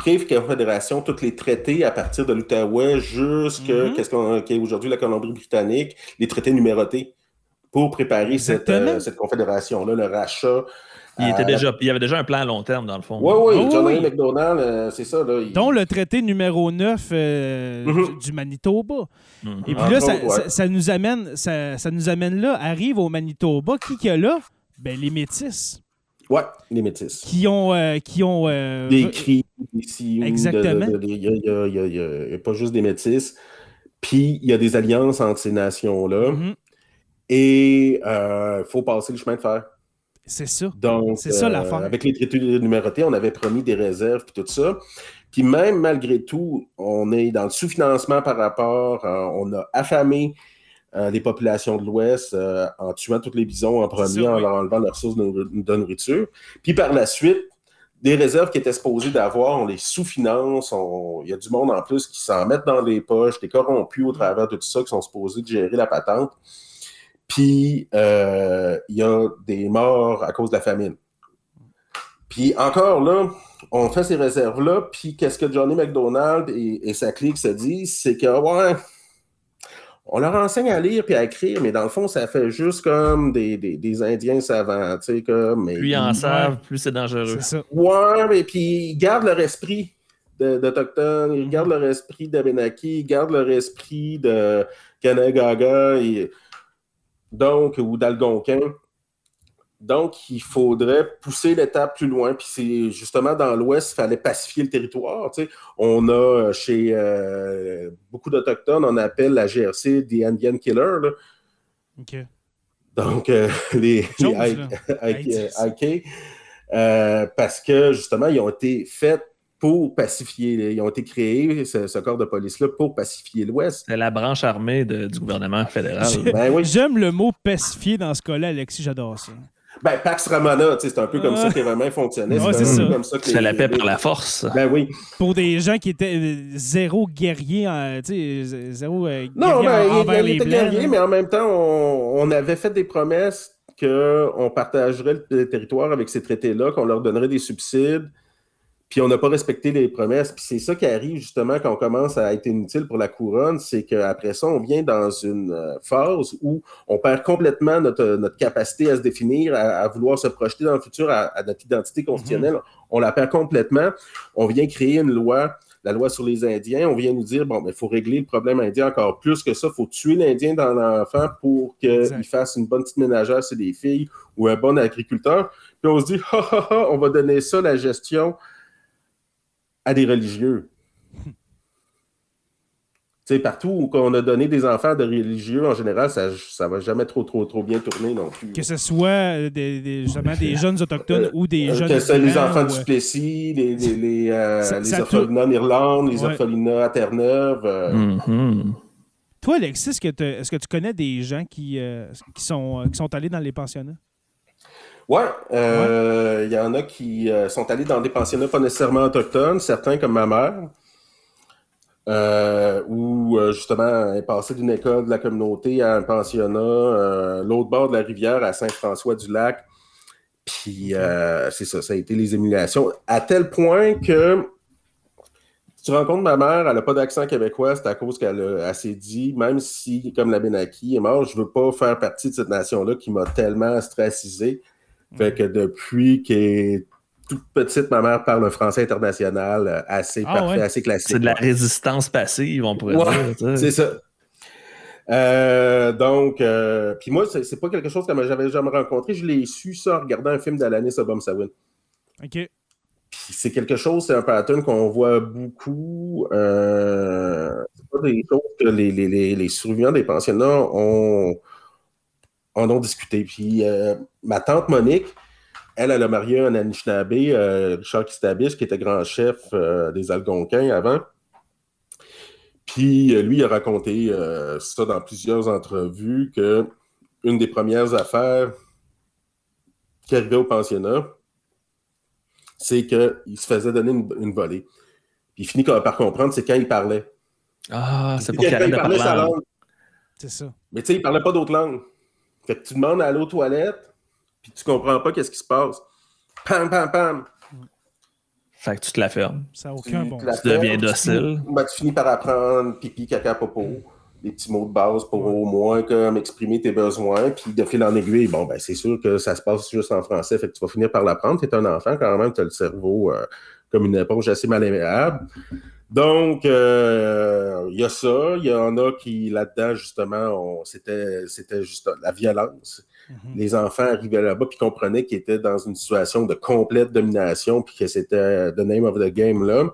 pré-confédération, tous les traités à partir de l'Outaouais jusqu'à mm-hmm. ce qu'est aujourd'hui la Colombie-Britannique, les traités numérotés pour préparer cette, euh, cette confédération-là, le rachat. Il, était déjà, il y avait déjà un plan à long terme, dans le fond. Oui, oui, John oui. McDonald, euh, c'est ça. Là, Dont le traité numéro 9 euh, mm-hmm. du, Manitoba. Mm-hmm. Et puis là, ça, nous amène, ça, nous amène là, arrive au Manitoba. Qui qu'il y a là? Ben, les Métis. Oui, les Métis. Qui ont... qui ont des cris ici. Exactement. Il n'y a, pas juste des Métis. Puis, il y a des alliances entre ces nations-là. Mm-hmm. Et il euh, faut passer le chemin de fer. C'est ça. Donc, c'est ça l'affaire. Euh, avec les traités numérotés, on avait promis des réserves et tout ça. Puis même malgré tout, on est dans le sous-financement par rapport, on a affamé les populations de l'Ouest en tuant tous les bisons en premier, en leur enlevant leurs sources de, nourriture. Puis par la suite, des réserves qui étaient supposées d'avoir, on les sous-finance, il y a du monde en plus qui s'en mettent dans les poches, des corrompus au travers de tout ça, qui sont supposés de gérer la patente. Puis il y a des morts à cause de la famine. Puis encore là, on fait ces réserves-là, puis qu'est-ce que Johnny McDonald et, sa clique se disent, c'est que, ouais, on leur enseigne à lire puis à écrire, mais dans le fond, ça fait juste comme des, des, Indiens savants, tu sais, comme... plus ils en savent, plus c'est dangereux. Ça. Ouais, mais puis ils gardent leur esprit d'Autochtones, ils gardent leur esprit d'Abenaki, ils gardent leur esprit de Kanagaga, et... donc, ou d'Algonquin. Donc, il faudrait pousser l'étape plus loin. Puis c'est justement dans l'Ouest, il fallait pacifier le territoire. On a euh, chez euh, beaucoup d'Autochtones, on appelle la GRC des Indian Killer. OK. Donc, euh, *laughs* les, IK, parce que justement, ils ont été faits pour pacifier, ils ont été créés, ce, corps de police-là, pour pacifier l'Ouest. C'est la branche armée du gouvernement fédéral. Ben J'aime le mot pacifier dans ce cas-là, Alexis, j'adore ça. Ben, Pax Ramona, c'est un peu comme ça que vraiment fonctionnait. c'est ça. Comme ça c'est la paix par la force. Ben oui. Pour des gens qui étaient euh, zéro guerriers, tu sais, zéro euh, non, ben, envers il, les mais en même temps, on, avait fait des promesses qu'on partagerait le territoire avec ces traités-là, qu'on leur donnerait des subsides, puis on n'a pas respecté les promesses. Puis c'est ça qui arrive justement quand on commence à être inutile pour la couronne, c'est qu'après ça, on vient dans une euh, phase où on perd complètement notre, notre capacité à se définir, à, vouloir se projeter dans le futur, à, notre identité constitutionnelle. Mhm. On la perd complètement. On vient créer une loi la loi sur les Indiens, on vient nous dire, bon, il faut régler le problème indien encore plus que ça, il faut tuer l'Indien dans l'enfant pour qu'il fasse une bonne petite ménagère c'est des filles ou un bon agriculteur. Puis on se dit, *laughs* ha, ha, ha, on va donner ça la gestion à des religieux. *laughs* Tu sais, partout où on a donné des enfants de religieux, en général, ça ne va jamais trop, trop, trop bien tourner non plus. Que ce soit des, des, justement des *laughs* jeunes autochtones euh, ou des euh, jeunes. Que ce soit les enfants du Plessis, les, les, les, euh, orphelinats en Irlande, les orphelinats à Terre-Neuve. Toi, Alexis, est-ce que, est-ce que, tu connais des gens qui, qui, sont, qui sont allés dans les pensionnats? Oui, euh, il y en a qui euh, sont allés dans des pensionnats pas nécessairement autochtones, certains comme ma mère, euh, où justement elle est passée d'une école de la communauté à un pensionnat, l'autre bord de la rivière à Saint-François-du-Lac. Puis c'est ça, ça a été les émulations, à tel point que si tu rencontres ma mère, elle n'a pas d'accent québécois, c'est à cause qu'elle s'est dit, même si, comme la Benaki est mort, je ne veux pas faire partie de cette nation-là qui m'a tellement stressisé fait que depuis qu'elle est toute petite, ma mère parle un français international euh, assez ah parfait, assez classique. C'est de la résistance passive, on pourrait dire. C'est ça. Euh, donc, euh, puis moi, c'est pas quelque chose que j'avais jamais rencontré. Je l'ai su ça en regardant un film d'Alanis Obomsawin. OK. C'est quelque chose, c'est un pattern qu'on voit beaucoup. c'est pas des choses que les, les, les survivants des pensionnats ont, en ont discuté. Puis euh, ma tante Monique, elle, elle a marié un Anishinaabe, euh, Richard Kistabish, qui était grand chef euh, des Algonquins avant. Puis lui, il a raconté ça dans plusieurs entrevues que une des premières affaires qui arrivait au pensionnat, c'est qu'il se faisait donner une, volée. Puis il finit par comprendre, c'est quand il parlait. Ah, c'est pour qu'il arrête de parler. C'est ça. Mais tu sais, il parlait pas d'autres langues. Fait que tu demandes à aller aux toilettes, puis tu comprends pas qu'est-ce qui se passe. Pam, pam, pam. Fait que tu te la fermes. Ça n'a aucun bon Tu deviens docile. Ben, tu finis par apprendre pipi, caca, popo. Des petits mots de base pour au moins comme exprimer tes besoins. Puis de fil en aiguille, bon, ben c'est sûr que ça se passe juste en français. Fait que tu vas finir par l'apprendre. Tu es un enfant quand même, tu as le cerveau euh, comme une éponge assez malléable. Donc, euh, il y a ça. Il y en a qui, là-dedans, justement, c'était juste la violence. Mhm. Les enfants arrivaient là-bas puis comprenaient qu'ils étaient dans une situation de complète domination puis que c'était the name of the game là.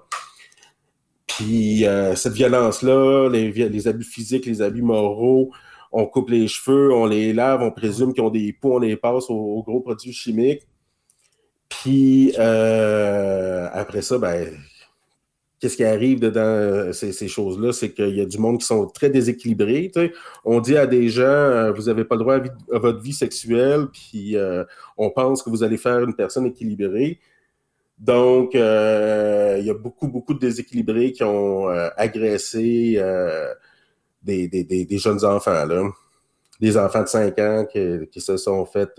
Puis euh, cette violence-là, les, les, abus physiques, les abus moraux, on coupe les cheveux, on les lave, on présume qu'ils ont des poux, on les passe aux, gros produits chimiques. Puis euh, après ça, ben, qu'est-ce qui arrive dedans ces, choses-là, c'est qu'il y a du monde qui sont très déséquilibrés. On dit à des gens, vous n'avez pas le droit à, votre vie sexuelle, puis on pense que vous allez faire une personne équilibrée. Donc, il y a beaucoup, beaucoup de déséquilibrés qui ont agressé des, jeunes enfants. Là des enfants de 5 ans qui, se sont fait.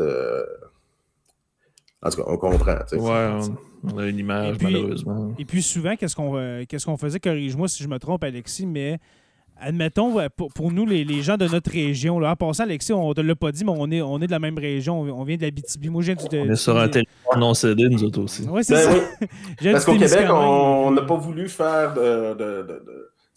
En tout cas, on comprend. Ouais, on, a une image, malheureusement. Et puis souvent, qu'est-ce qu'on euh, qu'est-ce qu'on faisait, corrige-moi si je me trompe, Alexis, mais admettons, pour, nous, les, gens de notre région, là, en passant, Alexis, on ne te l'a pas dit, mais on est, on est de la même région, on vient de la BTB. Moi, je viens de, on est sur un territoire non cédé, nous autres aussi. Ouais, c'est ben ça. *laughs* Parce qu'au Québec, on n'a pas voulu faire de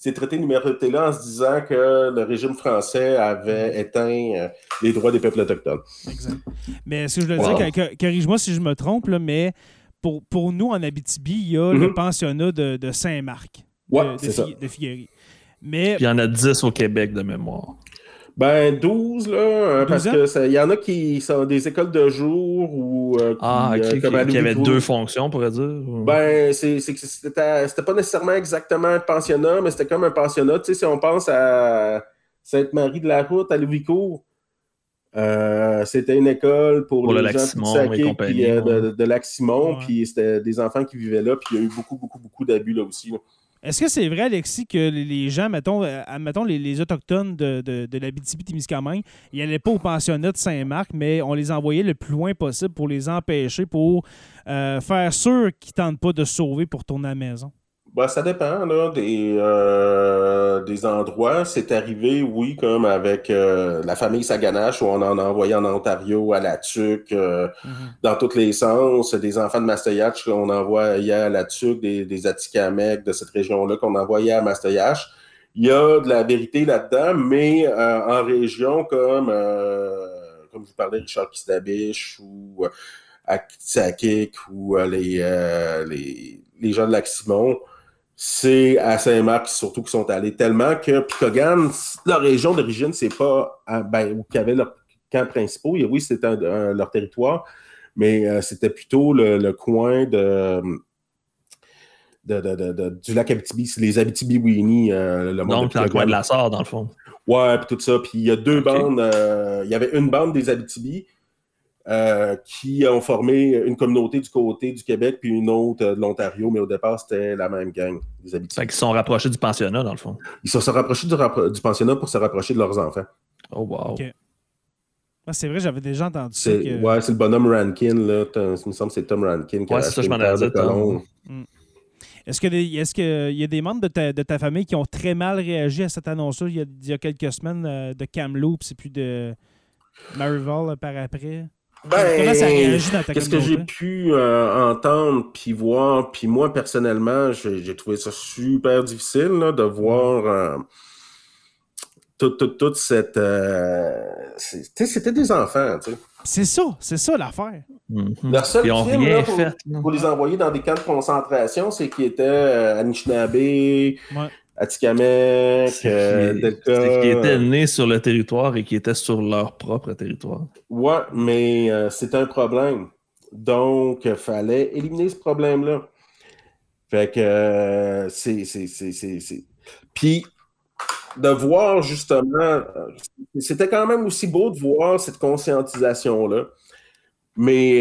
ces traités numérotés-là en se disant que le régime français avait éteint euh, les droits des peuples autochtones. Exact. Mais ce que je veux dire, corrige-moi si je me trompe, mais pour, pour nous, en Abitibi, il y a le mhm. pensionnat de, Saint-Marc, de, de, Figuerie. Mais... Puis il y en a 10 au Québec de mémoire. Ben, 12, là, euh, parce qu'il y en a qui sont des écoles de jour ou. Euh, ah, qui, euh, qui, avaient deux fonctions, on pourrait dire. Ben, c'était pas nécessairement exactement un pensionnat, mais c'était comme un pensionnat. Tu sais, si on pense à Sainte-Marie-de-la-Route, à Louiscourt, c'était une école pour, les gens de, puis, de, de Lac-Simon, puis c'était des enfants qui vivaient là, puis il y a eu beaucoup, beaucoup, beaucoup d'abus là aussi. Est-ce que c'est vrai, Alexis, que les gens, mettons, euh, mettons les, Autochtones de, de, de la BTB-Témiscamingue, ils n'allaient pas au pensionnat de Saint-Marc, mais on les envoyait le plus loin possible pour les empêcher, pour euh, faire sûr qu'ils ne tentent pas de sauver pour tourner à la maison? Bah, ça dépend là, des, euh, des endroits. C'est arrivé, oui, comme avec euh, la famille Saganache, où on en a envoyé en Ontario, à la TUC, euh, mm-hmm. dans tous les sens. Des enfants de Mastoyach qu'on envoyait à la TUC, des, des Atikamekw de cette région-là qu'on envoyait à Mastoyach. Il y a de la vérité là-dedans, mais en région comme, comme je vous parlais, Richard Kistabiche ou à ou les, les, les gens de Lac-Simon, c'est à Saint-Marc surtout qui sont allés tellement que Picogan, leur région d'origine, c'est pas ben, où il y avait leurs camps principaux. oui, c'était leur territoire, mais euh, c'était plutôt le, coin de, du lac Abitibi, les Abitibi-Winnie. Euh, le Donc, dans le coin de la Sarre, dans le fond. Ouais, puis tout ça. Puis il y a deux bandes. Euh, il y avait une bande des Abitibi, euh, qui ont formé une communauté du côté du Québec puis une autre de l'Ontario, mais au départ, c'était la même gang des habitants. Ils se sont rapprochés du pensionnat, dans le fond. Ils se sont rapprochés du, pensionnat pour se rapprocher de leurs enfants. Oh, wow. Ah, c'est vrai, j'avais déjà entendu ça. Ouais, c'est le bonhomme Rankin, là. Il me semble que c'est Tom Rankin qui ouais, c'est ça, je m'en ai dit. Mm. Est-ce qu'il est y a des membres de ta, famille qui ont très mal réagi à cette annonce-là il, y a quelques semaines euh, de Kamloops et puis de Marival par après? Ben, Qu'est-ce que j'ai pu euh, entendre puis voir, puis moi personnellement, j'ai trouvé ça super difficile de voir euh, toute, cette. Euh, c'était des enfants, tu sais. C'est ça, c'est ça l'affaire. Mm-hmm. Leur seul crime pour, pour, les envoyer dans des camps de concentration, c'est qu'ils étaient à Anishinaabe, euh, Delta. qui étaient nés sur le territoire et qui étaient sur leur propre territoire. Ouais, mais euh, c'est un problème. Donc, il fallait éliminer ce problème-là. Fait que euh, c'est. Puis, de voir justement. C'était quand même aussi beau de voir cette conscientisation-là. Mais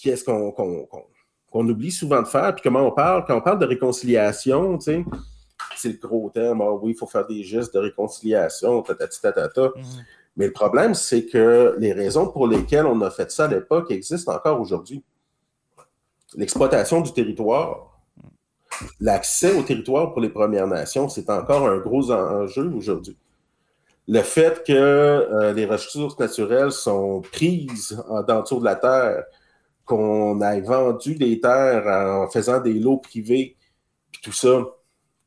qu'est-ce qu'on oublie souvent de faire? Puis comment on parle? Quand on parle de réconciliation, tu sais c'est le gros terme, ah oui, il faut faire des gestes de réconciliation, mhm. Mais le problème, c'est que les raisons pour lesquelles on a fait ça à l'époque existent encore aujourd'hui. L'exploitation du territoire, l'accès au territoire pour les Premières Nations, c'est encore un gros enjeu aujourd'hui. Le fait que euh, les ressources naturelles sont prises en dessous de la terre, qu'on ait vendu des terres en faisant des lots privés, puis tout ça,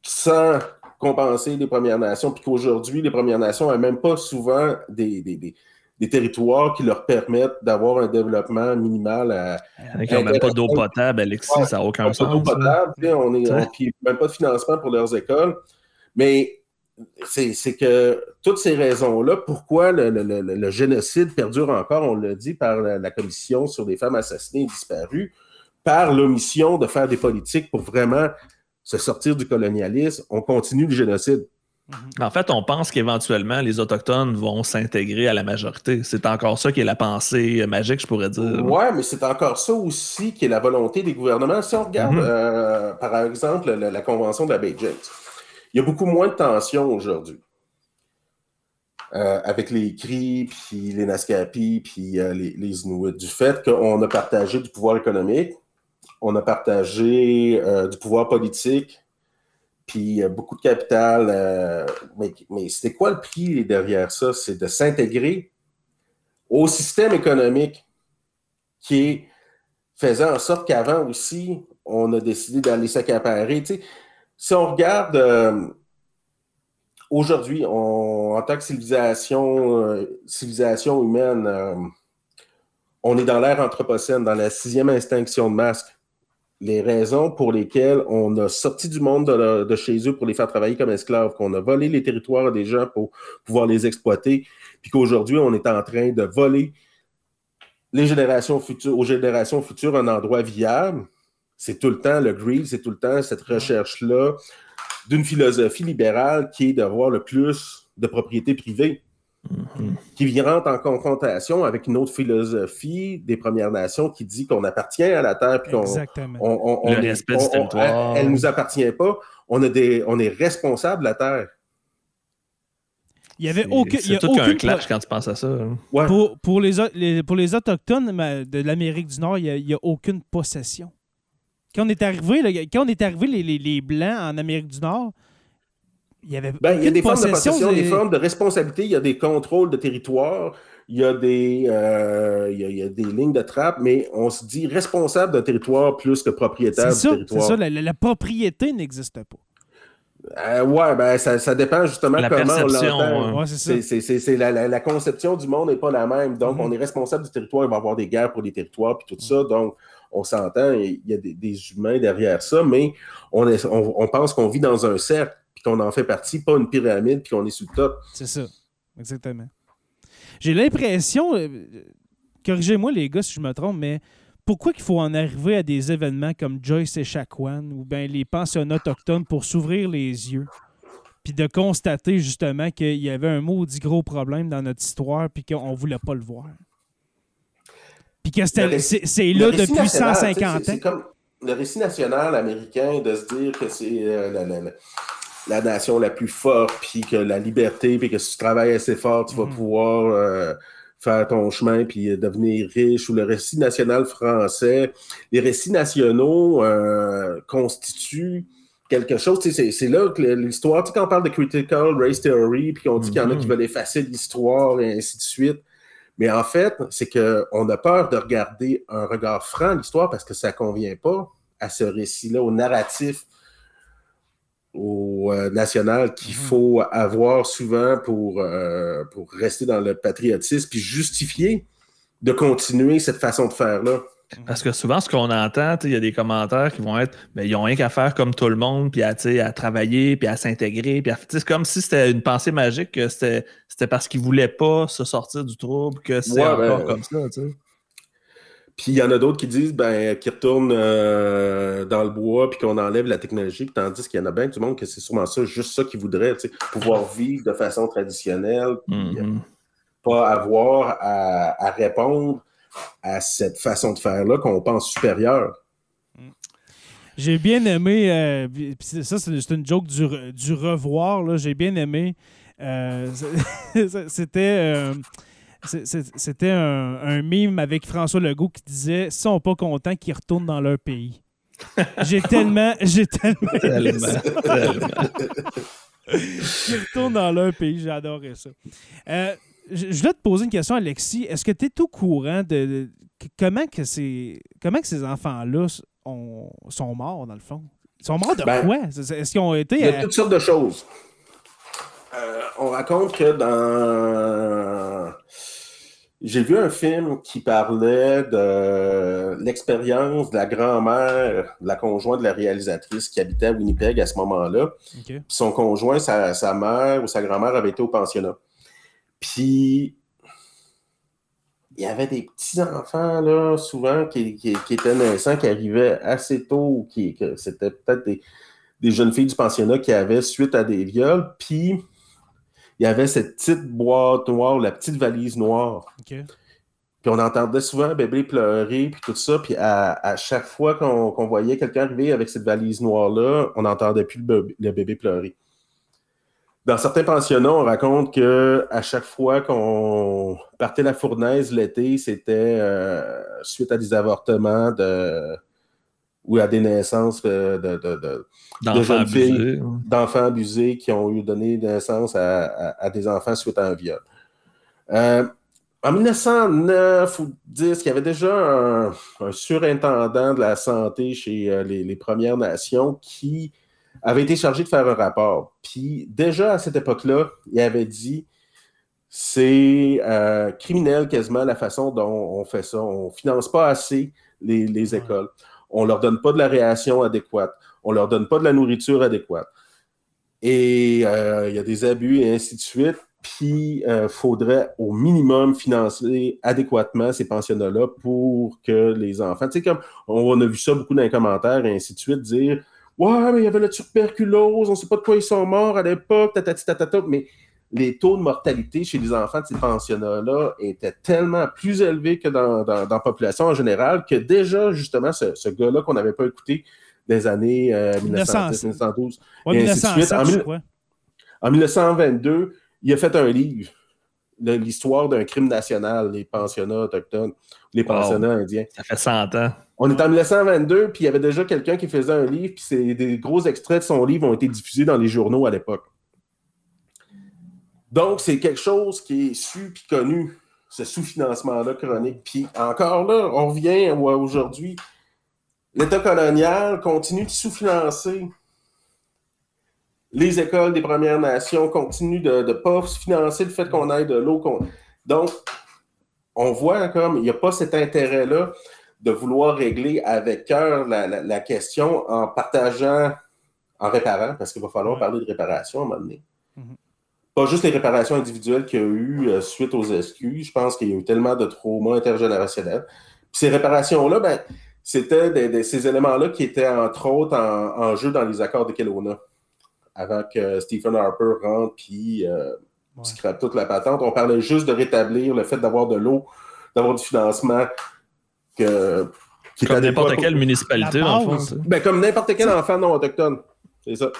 sans compenser les Premières Nations, puis qu'aujourd'hui, les Premières Nations n'ont même pas souvent des, des, des, territoires qui leur permettent d'avoir un développement minimal à. Ils n'ont même pas d'eau potable, Alexis, ça n'a aucun sens. Pas d'eau potable, on est, même pas de financement pour leurs écoles. Mais c'est que toutes ces raisons-là, pourquoi le, le, le, génocide perdure encore, on l'a dit par la, la, Commission sur les femmes assassinées et disparues, par l'omission de faire des politiques pour vraiment se sortir du colonialisme, on continue le génocide. En fait, on pense qu'éventuellement, les Autochtones vont s'intégrer à la majorité. C'est encore ça qui est la pensée magique, je pourrais dire. Oui, mais c'est encore ça aussi qui est la volonté des gouvernements. Si on regarde, mm-hmm. euh, par exemple, la, Convention de la Bay James, il y a beaucoup moins de tensions aujourd'hui. Euh, avec les Cris, puis les Naskapi, puis euh, les, les, Inuits, du fait qu'on a partagé du pouvoir économique, on a partagé du pouvoir politique, puis beaucoup de capital. Euh, mais, c'était quoi le prix derrière ça? C'est de s'intégrer au système économique qui faisait en sorte qu'avant aussi, on a décidé d'aller s'accaparer. si on regarde euh, aujourd'hui, en tant que civilisation, euh, humaine, on est dans l'ère anthropocène, dans la sixième extinction de masque les raisons pour lesquelles on a sorti du monde de, chez eux pour les faire travailler comme esclaves, qu'on a volé les territoires des gens pour pouvoir les exploiter, puis qu'aujourd'hui, on est en train de voler les générations futures, aux générations futures un endroit viable, c'est tout le temps le greed, c'est tout le temps cette recherche-là d'une philosophie libérale qui est d'avoir le plus de propriété privée. Mhm. qui rentre en confrontation avec une autre philosophie des Premières Nations qui dit qu'on appartient à la Terre, puis on, on, le territoire. Elle ne nous appartient pas. On, a des, on est responsable de la Terre. Il y avait aucun. C'est tout qu'un clash quand tu penses à ça. Hein. Pour, pour, les, pour les Autochtones de l'Amérique du Nord, il n'y a, aucune possession. Quand on est arrivé, quand on est arrivé les, les, Blancs en Amérique du Nord, il y avait ben, il y a des formes de possession, des formes de responsabilité, il y a des contrôles de territoire, il y a des, euh, il, y a, des lignes de trappe, mais on se dit responsable d'un territoire plus que propriétaire du territoire. C'est ça, la, propriété n'existe pas. Euh, ouais, ben ça, ça, dépend justement comment on l'entend. c'est la, la, conception du monde n'est pas la même. Donc, mm-hmm. on est responsable du territoire, il va y avoir des guerres pour les territoires, puis tout ça. Donc, on s'entend, il y a des, humains derrière ça, mais on, est, on pense qu'on vit dans un cercle qu'on en fait partie, pas une pyramide, puis qu'on est sous le top. C'est ça, exactement. J'ai l'impression, euh, corrigez-moi les gars si je me trompe, mais pourquoi qu'il faut en arriver à des événements comme Joyce et Chacuan ou bien les pensionnats autochtones pour s'ouvrir les yeux? Puis de constater justement qu'il y avait un maudit gros problème dans notre histoire puis qu'on ne voulait pas le voir. Puis que c'est là depuis 150 ans. comme le récit national américain de se dire que c'est euh, la nation la plus forte, puis que la liberté, puis que si tu travailles assez fort, tu vas mm. pouvoir euh, faire ton chemin, puis devenir riche, ou le récit national français. Les récits nationaux euh, constituent quelque chose, c'est là que l'histoire, tu sais, quand on parle de critical race theory, puis qu'on dit qu'il y en a qui mm-hmm. veulent effacer l'histoire, et ainsi de suite. Mais en fait, c'est qu'on a peur de regarder un regard franc à l'histoire parce que ça ne convient pas à ce récit-là, au narratif au euh, national qu'il mhm. faut avoir souvent pour, euh, pour rester dans le patriotisme, puis justifier de continuer cette façon de faire-là. Parce que souvent, ce qu'on entend, il y a des commentaires qui vont être mais ils ont rien qu'à faire comme tout le monde, puis à, à travailler, puis à s'intégrer. C'est comme si c'était une pensée magique que c'était parce qu'ils ne voulaient pas se sortir du trouble, que c'est encore ben, comme ça. Puis il y en a d'autres qui disent ben, qu'ils retournent euh, dans le bois puis qu'on enlève la technologie, puis tandis qu'il y en a bien du monde que c'est sûrement ça, juste ça qu'ils voudraient, pouvoir vivre de façon traditionnelle, puis euh, mm-hmm. pas avoir à, répondre à cette façon de faire-là qu'on pense supérieure. J'ai bien aimé, euh, ça c'est une joke du, du revoir, j'ai bien aimé. *laughs* C'était c'était un, un mime avec François Legault qui disait Ils sont pas contents qu'ils retournent dans leur pays. J'ai *laughs* tellement. J'ai tellement. Qu'ils *laughs* retournent dans leur pays, j'ai adoré ça. Euh, je, voulais te poser une question, Alexis. Est-ce que tu es au courant de, comment que ces comment que ces enfants-là sont morts, dans le fond? Ils sont morts de ben, quoi? Est-ce qu'ils ont été. Il y a toutes sortes de choses. Euh, on raconte que dans j'ai vu un film qui parlait de l'expérience de la grand-mère, de la conjointe de la réalisatrice qui habitait à Winnipeg à ce moment-là. Son conjoint, sa, mère ou sa grand-mère avait été au pensionnat. Puis, il y avait des petits-enfants, là, souvent, qui, étaient naissants, qui arrivaient assez tôt, qui, c'était peut-être des jeunes filles du pensionnat qui avaient suite à des viols. Puis, il y avait cette petite boîte noire, la petite valise noire. Puis on entendait souvent un bébé pleurer, puis tout ça. Puis à, chaque fois qu'on voyait quelqu'un arriver avec cette valise noire-là, on n'entendait plus le bébé, pleurer. Dans certains pensionnats, on raconte que à chaque fois qu'on partait la fournaise l'été, c'était euh, suite à des avortements de, ou à des naissances de, de, d'enfants abusés, d'enfants abusés qui ont eu donné naissance à, des enfants suite à un viol. Euh, en 1909 ou 10, il y avait déjà un, surintendant de la santé chez euh, les, Premières Nations qui avait été chargé de faire un rapport. Puis déjà à cette époque-là, il avait dit c'est euh, criminel quasiment la façon dont on fait ça. On ne finance pas assez les, écoles. On ne leur donne pas de la réaction adéquate. On ne leur donne pas de la nourriture adéquate. Et euh, il y a des abus et ainsi de suite. Puis, il euh, faudrait au minimum financer adéquatement ces pensionnats-là pour que les enfants, tu sais, comme on a vu ça beaucoup dans les commentaires et ainsi de suite, dire Ouais, mais il y avait la tuberculose, on ne sait pas de quoi ils sont morts à l'époque, mais les taux de mortalité chez les enfants de ces pensionnats-là étaient tellement plus élevés que dans, la population en général que déjà, justement, ce gars-là qu'on n'avait pas écouté des années 1910, 1912. en, 1922, il a fait un livre, l'histoire d'un crime national, les pensionnats autochtones, les pensionnats indiens. Ça fait 100 ans. On est en 1922, puis il y avait déjà quelqu'un qui faisait un livre, puis des gros extraits de son livre ont été diffusés dans les journaux à l'époque. Donc, c'est quelque chose qui est su puis connu, ce sous-financement-là chronique. Puis encore là, on revient aujourd'hui, l'État colonial continue de sous-financer les écoles des Premières Nations, continue de ne pas financer le fait qu'on aille de l'eau. Donc, on voit comme il n'y a pas cet intérêt-là de vouloir régler avec cœur la, question en partageant, en réparant, parce qu'il va falloir parler de réparation à un moment donné. Pas juste les réparations individuelles qu'il y a eu euh, suite aux excuses. Je pense qu'il y a eu tellement de traumas intergénérationnels. Puis ces réparations-là, ben, c'était ces éléments-là qui étaient entre autres en, jeu dans les accords de Kelowna. Avant que Stephen Harper rentre puis euh, scrape toute la patente. On parlait juste de rétablir le fait d'avoir de l'eau, d'avoir du financement que, comme n'importe quelle municipalité, en fait. Ben, comme n'importe quel enfant non autochtone. C'est ça.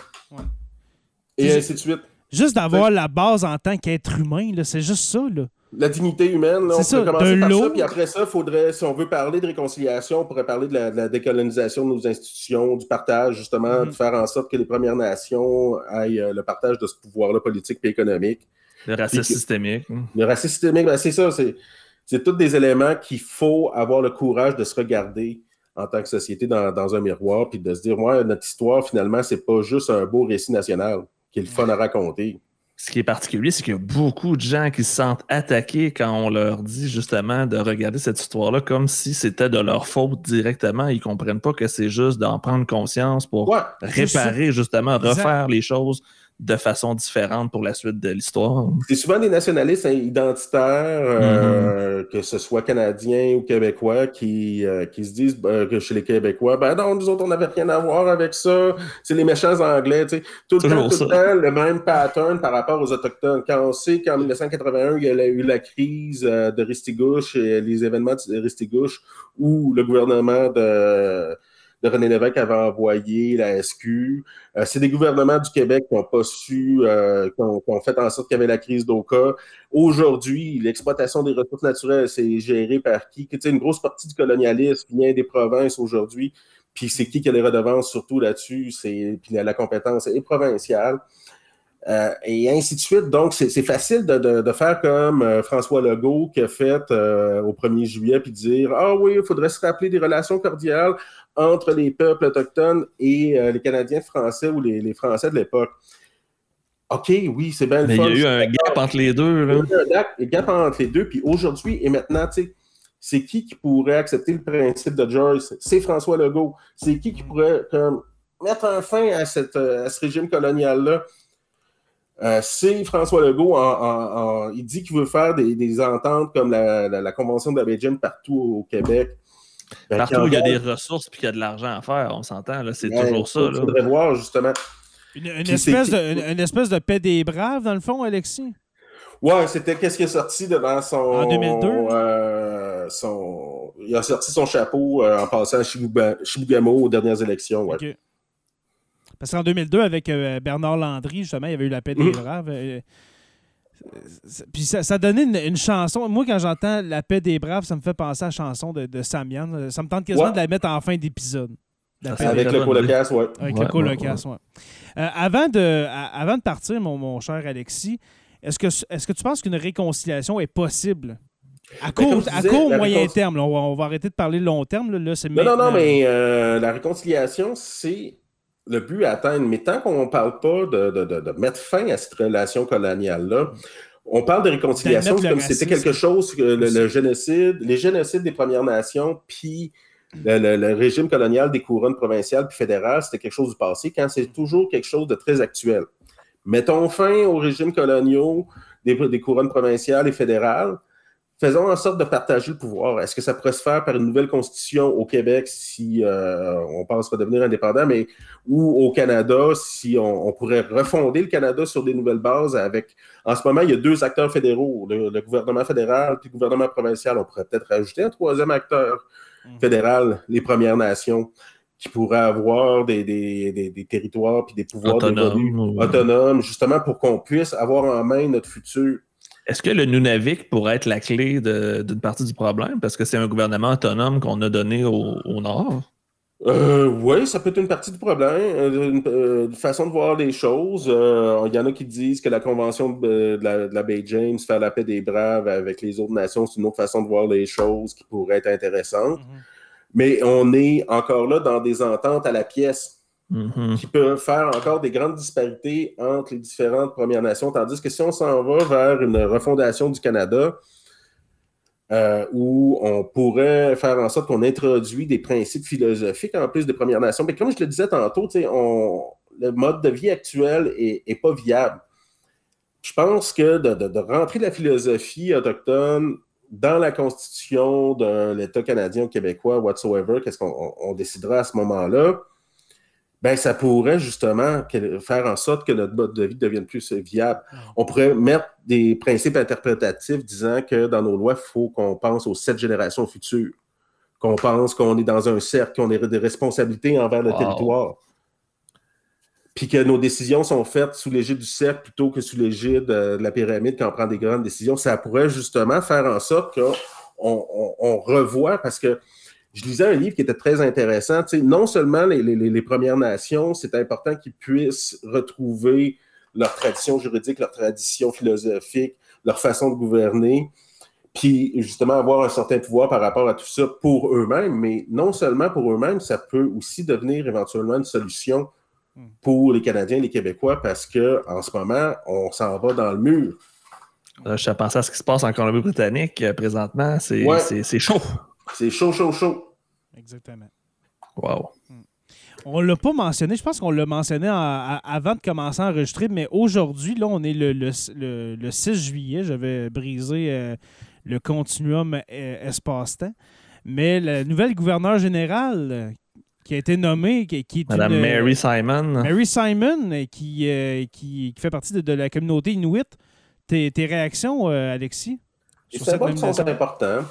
Et ainsi de suite. Juste d'avoir la base en tant qu'être humain, c'est juste ça. Là la dignité humaine, là, on ça, commencer par ça, puis après ça, faudrait, si on veut parler de réconciliation, on pourrait parler de la, décolonisation de nos institutions, du partage, justement, mhm. de faire en sorte que les Premières Nations aient euh, le partage de ce pouvoir-là politique et économique. Le racisme systémique. Hein. Le racisme systémique, ben, c'est ça, c'est tous des éléments qu'il faut avoir le courage de se regarder en tant que société dans, un miroir, puis de se dire, ouais, notre histoire, finalement, c'est pas juste un beau récit national qui est le fun à raconter. Ce qui est particulier, c'est qu'il y a beaucoup de gens qui se sentent attaqués quand on leur dit justement de regarder cette histoire-là comme si c'était de leur faute directement. Ils ne comprennent pas que c'est juste d'en prendre conscience pour réparer, justement, refaire les choses de façon différente pour la suite de l'histoire. C'est souvent des nationalistes identitaires, euh, mm-hmm. que ce soit canadiens ou québécois, qui, euh, qui se disent euh, que chez les Québécois, ben non, nous autres, on n'avait rien à voir avec ça. C'est les méchants anglais. Tu sais. Tout le temps, tout le temps, le même pattern par rapport aux Autochtones. Quand on sait qu'en 1981, il y a eu la crise de Ristigouche et les événements de Ristigouche où le gouvernement de René Lévesque avait envoyé la SQ. Euh, c'est des gouvernements du Québec qui n'ont pas su, euh, qui, ont, fait en sorte qu'il y avait la crise d'Oka. Aujourd'hui, l'exploitation des ressources naturelles, c'est géré par qui? Tu sais, une grosse partie du colonialisme vient des provinces aujourd'hui. Puis c'est qui qui a les redevances surtout là-dessus? Puis la, compétence est provinciale. Euh, et ainsi de suite. Donc, c'est facile de, faire comme François Legault qui a fait au 1er juillet, puis dire Ah oui, il faudrait se rappeler des relations cordiales entre les peuples autochtones et euh, les Canadiens français ou les, Français de l'époque. OK, oui, c'est bien Mais il y a eu un gap entre les deux. Il y a eu un gap entre les deux. Puis aujourd'hui et maintenant, tu sais, c'est qui qui pourrait accepter le principe de Joyce? C'est François Legault. C'est qui qui pourrait mettre un fin à, cette, euh, ce régime colonial-là? Euh, c'est François Legault, il dit qu'il veut faire des, ententes comme la, Convention d'Abidjan partout au Québec. Ben, Partout où il y a des ressources et qu'il y a de l'argent à faire, on s'entend, c'est toujours ça. Il faudrait voir justement. Une, espèce de, une, espèce de paix des braves, dans le fond, Alexis? Ouais, c'était qu'est-ce qui est sorti devant son. En 2002? Euh, son, il a sorti son chapeau euh, en passant à Chibougamau aux dernières élections. Ouais. Parce qu'en 2002, avec euh, Bernard Landry, justement, il y avait eu la paix des mmh. braves. Puis ça, ça donnait une, chanson. Moi, quand j'entends La paix des braves, ça me fait penser à la chanson de, de Samian. Ça me tente quasiment de la mettre en fin d'épisode. Avec le colocasse, oui. Avec le colocasse, oui. Euh, avant, de, avant de partir, mon, mon cher Alexis, est-ce que, est que tu penses qu'une réconciliation est possible? À ben, court, à court moyen terme, on, va, arrêter de parler de long terme. Là, non, non, non, mais euh, la réconciliation, c'est le but à atteindre. Mais tant qu'on ne parle pas de, de, de, mettre fin à cette relation coloniale-là, on parle de réconciliation comme si c'était quelque chose, que le, génocide, les génocides des Premières Nations, puis le, régime colonial des couronnes provinciales puis fédérales, c'était quelque chose du passé, quand c'est toujours quelque chose de très actuel. Mettons fin aux régimes coloniaux des, des couronnes provinciales et fédérales, faisons en sorte de partager le pouvoir. Est-ce que ça pourrait se faire par une nouvelle constitution au Québec si euh, on pense redevenir indépendant, mais ou au Canada si on, pourrait refonder le Canada sur des nouvelles bases avec. En ce moment, il y a deux acteurs fédéraux, le, gouvernement fédéral puis le gouvernement provincial. On pourrait peut-être rajouter un troisième acteur mmh. fédéral, les Premières Nations qui pourraient avoir des, des, territoires puis des pouvoirs autonomes, justement pour qu'on puisse avoir en main notre futur. Est-ce que le Nunavik pourrait être la clé d'une partie du problème? Parce que c'est un gouvernement autonome qu'on a donné au, Nord. Euh, oui, ça peut être une partie du problème, euh, euh, une, façon de voir les choses. Il y en a qui disent que la convention de, la, Bay James, faire la paix des braves avec les autres nations, c'est une autre façon de voir les choses qui pourrait être intéressante. Mm-hmm. Mais on est encore là dans des ententes à la pièce. Mm-hmm. qui peuvent faire encore des grandes disparités entre les différentes Premières Nations. Tandis que si on s'en va vers une refondation du Canada, euh, où on pourrait faire en sorte qu'on introduit des principes philosophiques en plus des Premières Nations. Mais comme je le disais tantôt, le mode de vie actuel n'est pas viable. Je pense que de, rentrer la philosophie autochtone dans la constitution de l'État canadien ou québécois, whatsoever, qu'est-ce qu'on décidera à ce moment-là, ben, ça pourrait justement faire en sorte que notre mode de vie devienne plus viable. On pourrait mettre des principes interprétatifs disant que dans nos lois, il faut qu'on pense aux sept générations futures, qu'on pense qu'on est dans un cercle, qu'on a des responsabilités envers le territoire, puis que nos décisions sont faites sous l'égide du cercle plutôt que sous l'égide de la pyramide quand on prend des grandes décisions. Ça pourrait justement faire en sorte qu'on on revoit, parce que je lisais un livre qui était très intéressant. non seulement les, Premières Nations, c'est important qu'ils puissent retrouver leur tradition juridique, leur tradition philosophique, leur façon de gouverner, puis justement avoir un certain pouvoir par rapport à tout ça pour eux-mêmes, mais non seulement pour eux-mêmes, ça peut aussi devenir éventuellement une solution pour les Canadiens et les Québécois parce qu'en ce moment, on s'en va dans le mur. Euh, je pensé à ce qui se passe en Colombie-Britannique euh, présentement. C'est chaud. C'est chaud, chaud, chaud. Exactement. Wow. Hmm. On ne l'a pas mentionné, je pense qu'on l'a mentionné avant de commencer à enregistrer, mais aujourd'hui, là, on est le, le, 6 juillet. J'avais brisé euh, le continuum euh, espace-temps. Mais la nouvelle gouverneure générale euh, qui a été nommée, qui, est Madame Mary Simon. Mary Simon, qui, qui, fait partie de, la communauté Inuit. Tes, tes réactions, Alexis? Les symboles sont importants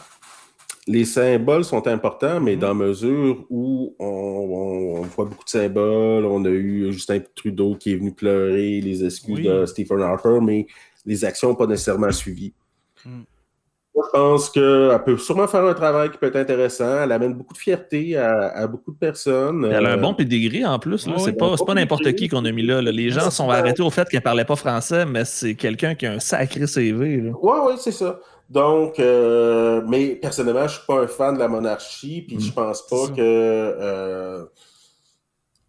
les symboles sont importants, mais mhm. dans mesure où on, voit beaucoup de symboles, on a eu Justin Trudeau qui est venu pleurer les excuses de Stephen Harper, mais les actions n'ont pas nécessairement suivi. Mhm. je pense qu'elle peut sûrement faire un travail qui peut être intéressant. Elle amène beaucoup de fierté à, beaucoup de personnes. Elle a un bon pédigré en plus. c'est pas, n'importe qui qu'on a mis là, Les gens sont arrêtés au fait qu'elle parlait pas français, mais c'est quelqu'un qui a un sacré CV. Oui, oui, c'est ça. Donc, euh, mais personnellement, je ne suis pas un fan de la monarchie, puis je je mm. pense pas que euh,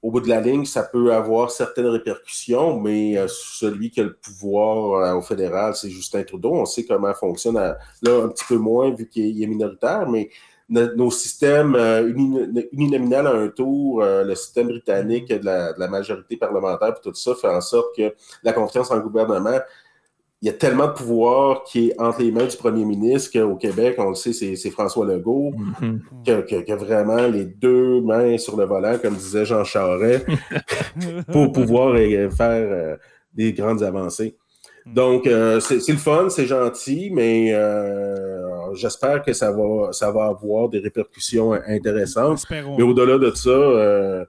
au bout de la ligne, ça peut avoir certaines répercussions, mais euh, celui qui a le pouvoir au fédéral, c'est Justin Trudeau. On sait comment fonctionne là un petit peu moins vu qu'il est minoritaire, mais nos systèmes uninominal à un tour, le système britannique de la, de la majorité parlementaire, puis tout ça fait en sorte que la confiance en le gouvernement il y a tellement de pouvoir qui est entre les mains du premier ministre qu'au Québec, on le sait, c'est François Legault, qui, a, vraiment les deux mains sur le volant, comme disait Jean Charest, *laughs* pour pouvoir euh, faire euh, des grandes avancées. Donc, euh, c'est le fun, c'est gentil, mais j'espère que ça va, ça va avoir des répercussions intéressantes. Mais au-delà de ça,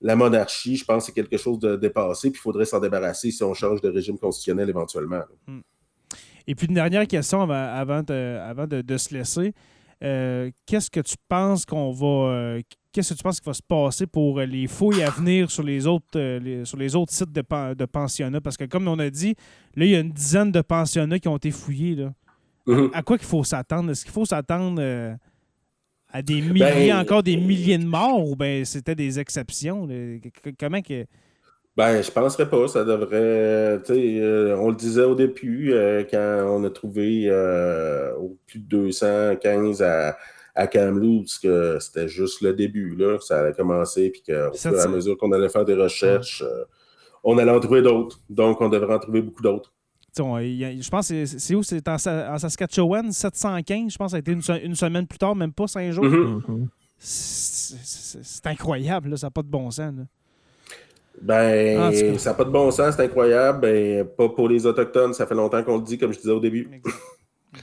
la monarchie, je pense, c'est quelque chose de dépassé, puis il faudrait s'en débarrasser si on change de régime constitutionnel éventuellement. Hmm. Et puis une dernière question avant, de, se laisser. Euh, qu'est-ce que tu penses qu'on va. Euh, qu'est-ce que tu penses qu'il va se passer pour les fouilles à venir sur les autres, euh, sur les autres sites de, de, pensionnats? Parce que comme on a dit, là, il y a une dizaine de pensionnats qui ont été fouillés. Là. Mm-hmm. À, quoi qu'il faut s'attendre? Est-ce qu'il faut s'attendre à des milliers, ben, encore des milliers de morts ou ben c'était des exceptions? Comment que. Ben, je penserais pas. Ça devrait. Euh, on le disait au début, euh, quand on a trouvé euh, plus de 215 à, à Kamloops, que c'était juste le début. Là, ça allait commencer, puis qu'au fur et à mesure qu'on allait faire des recherches, on allait en trouver d'autres. Donc, on devrait en trouver beaucoup d'autres je pense que c'est où? C'est en, Saskatchewan, 715. Je pense que ça a été une, semaine plus tard, même pas cinq jours. Mm-hmm. Mm-hmm. C'est incroyable, ça n'a pas de bon sens. Ben, ça n'a pas de bon sens, c'est incroyable. Ben, pas pour les Autochtones, ça fait longtemps qu'on le dit, comme je disais au début.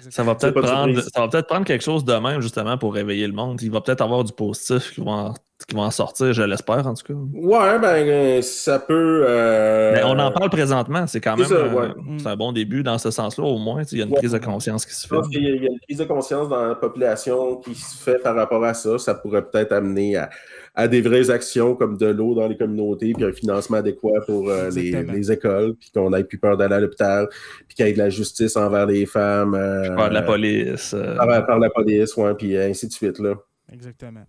Ça va peut-être prendre, peut prendre quelque chose de même, justement, pour réveiller le monde. Il va peut-être avoir du positif qui va en, qui en sortir, je l'espère, en tout cas. Ouais, ben, euh, ça peut. Euh, Mais on en parle présentement. C'est quand même euh, un bon début dans ce sens-là, au moins. Il y a une prise de conscience qui se fait. il y a une prise de conscience dans la population qui se fait par rapport à ça. Ça pourrait peut-être amener à à des vraies actions comme de l'eau dans les communautés, puis un financement adéquat pour euh, les, écoles, puis qu'on ait plus peur d'aller à l'hôpital, puis qu'il y ait de la justice envers les femmes. Euh, par la police. Euh. Par, la police, ouais, puis ainsi de suite. Là. Exactement.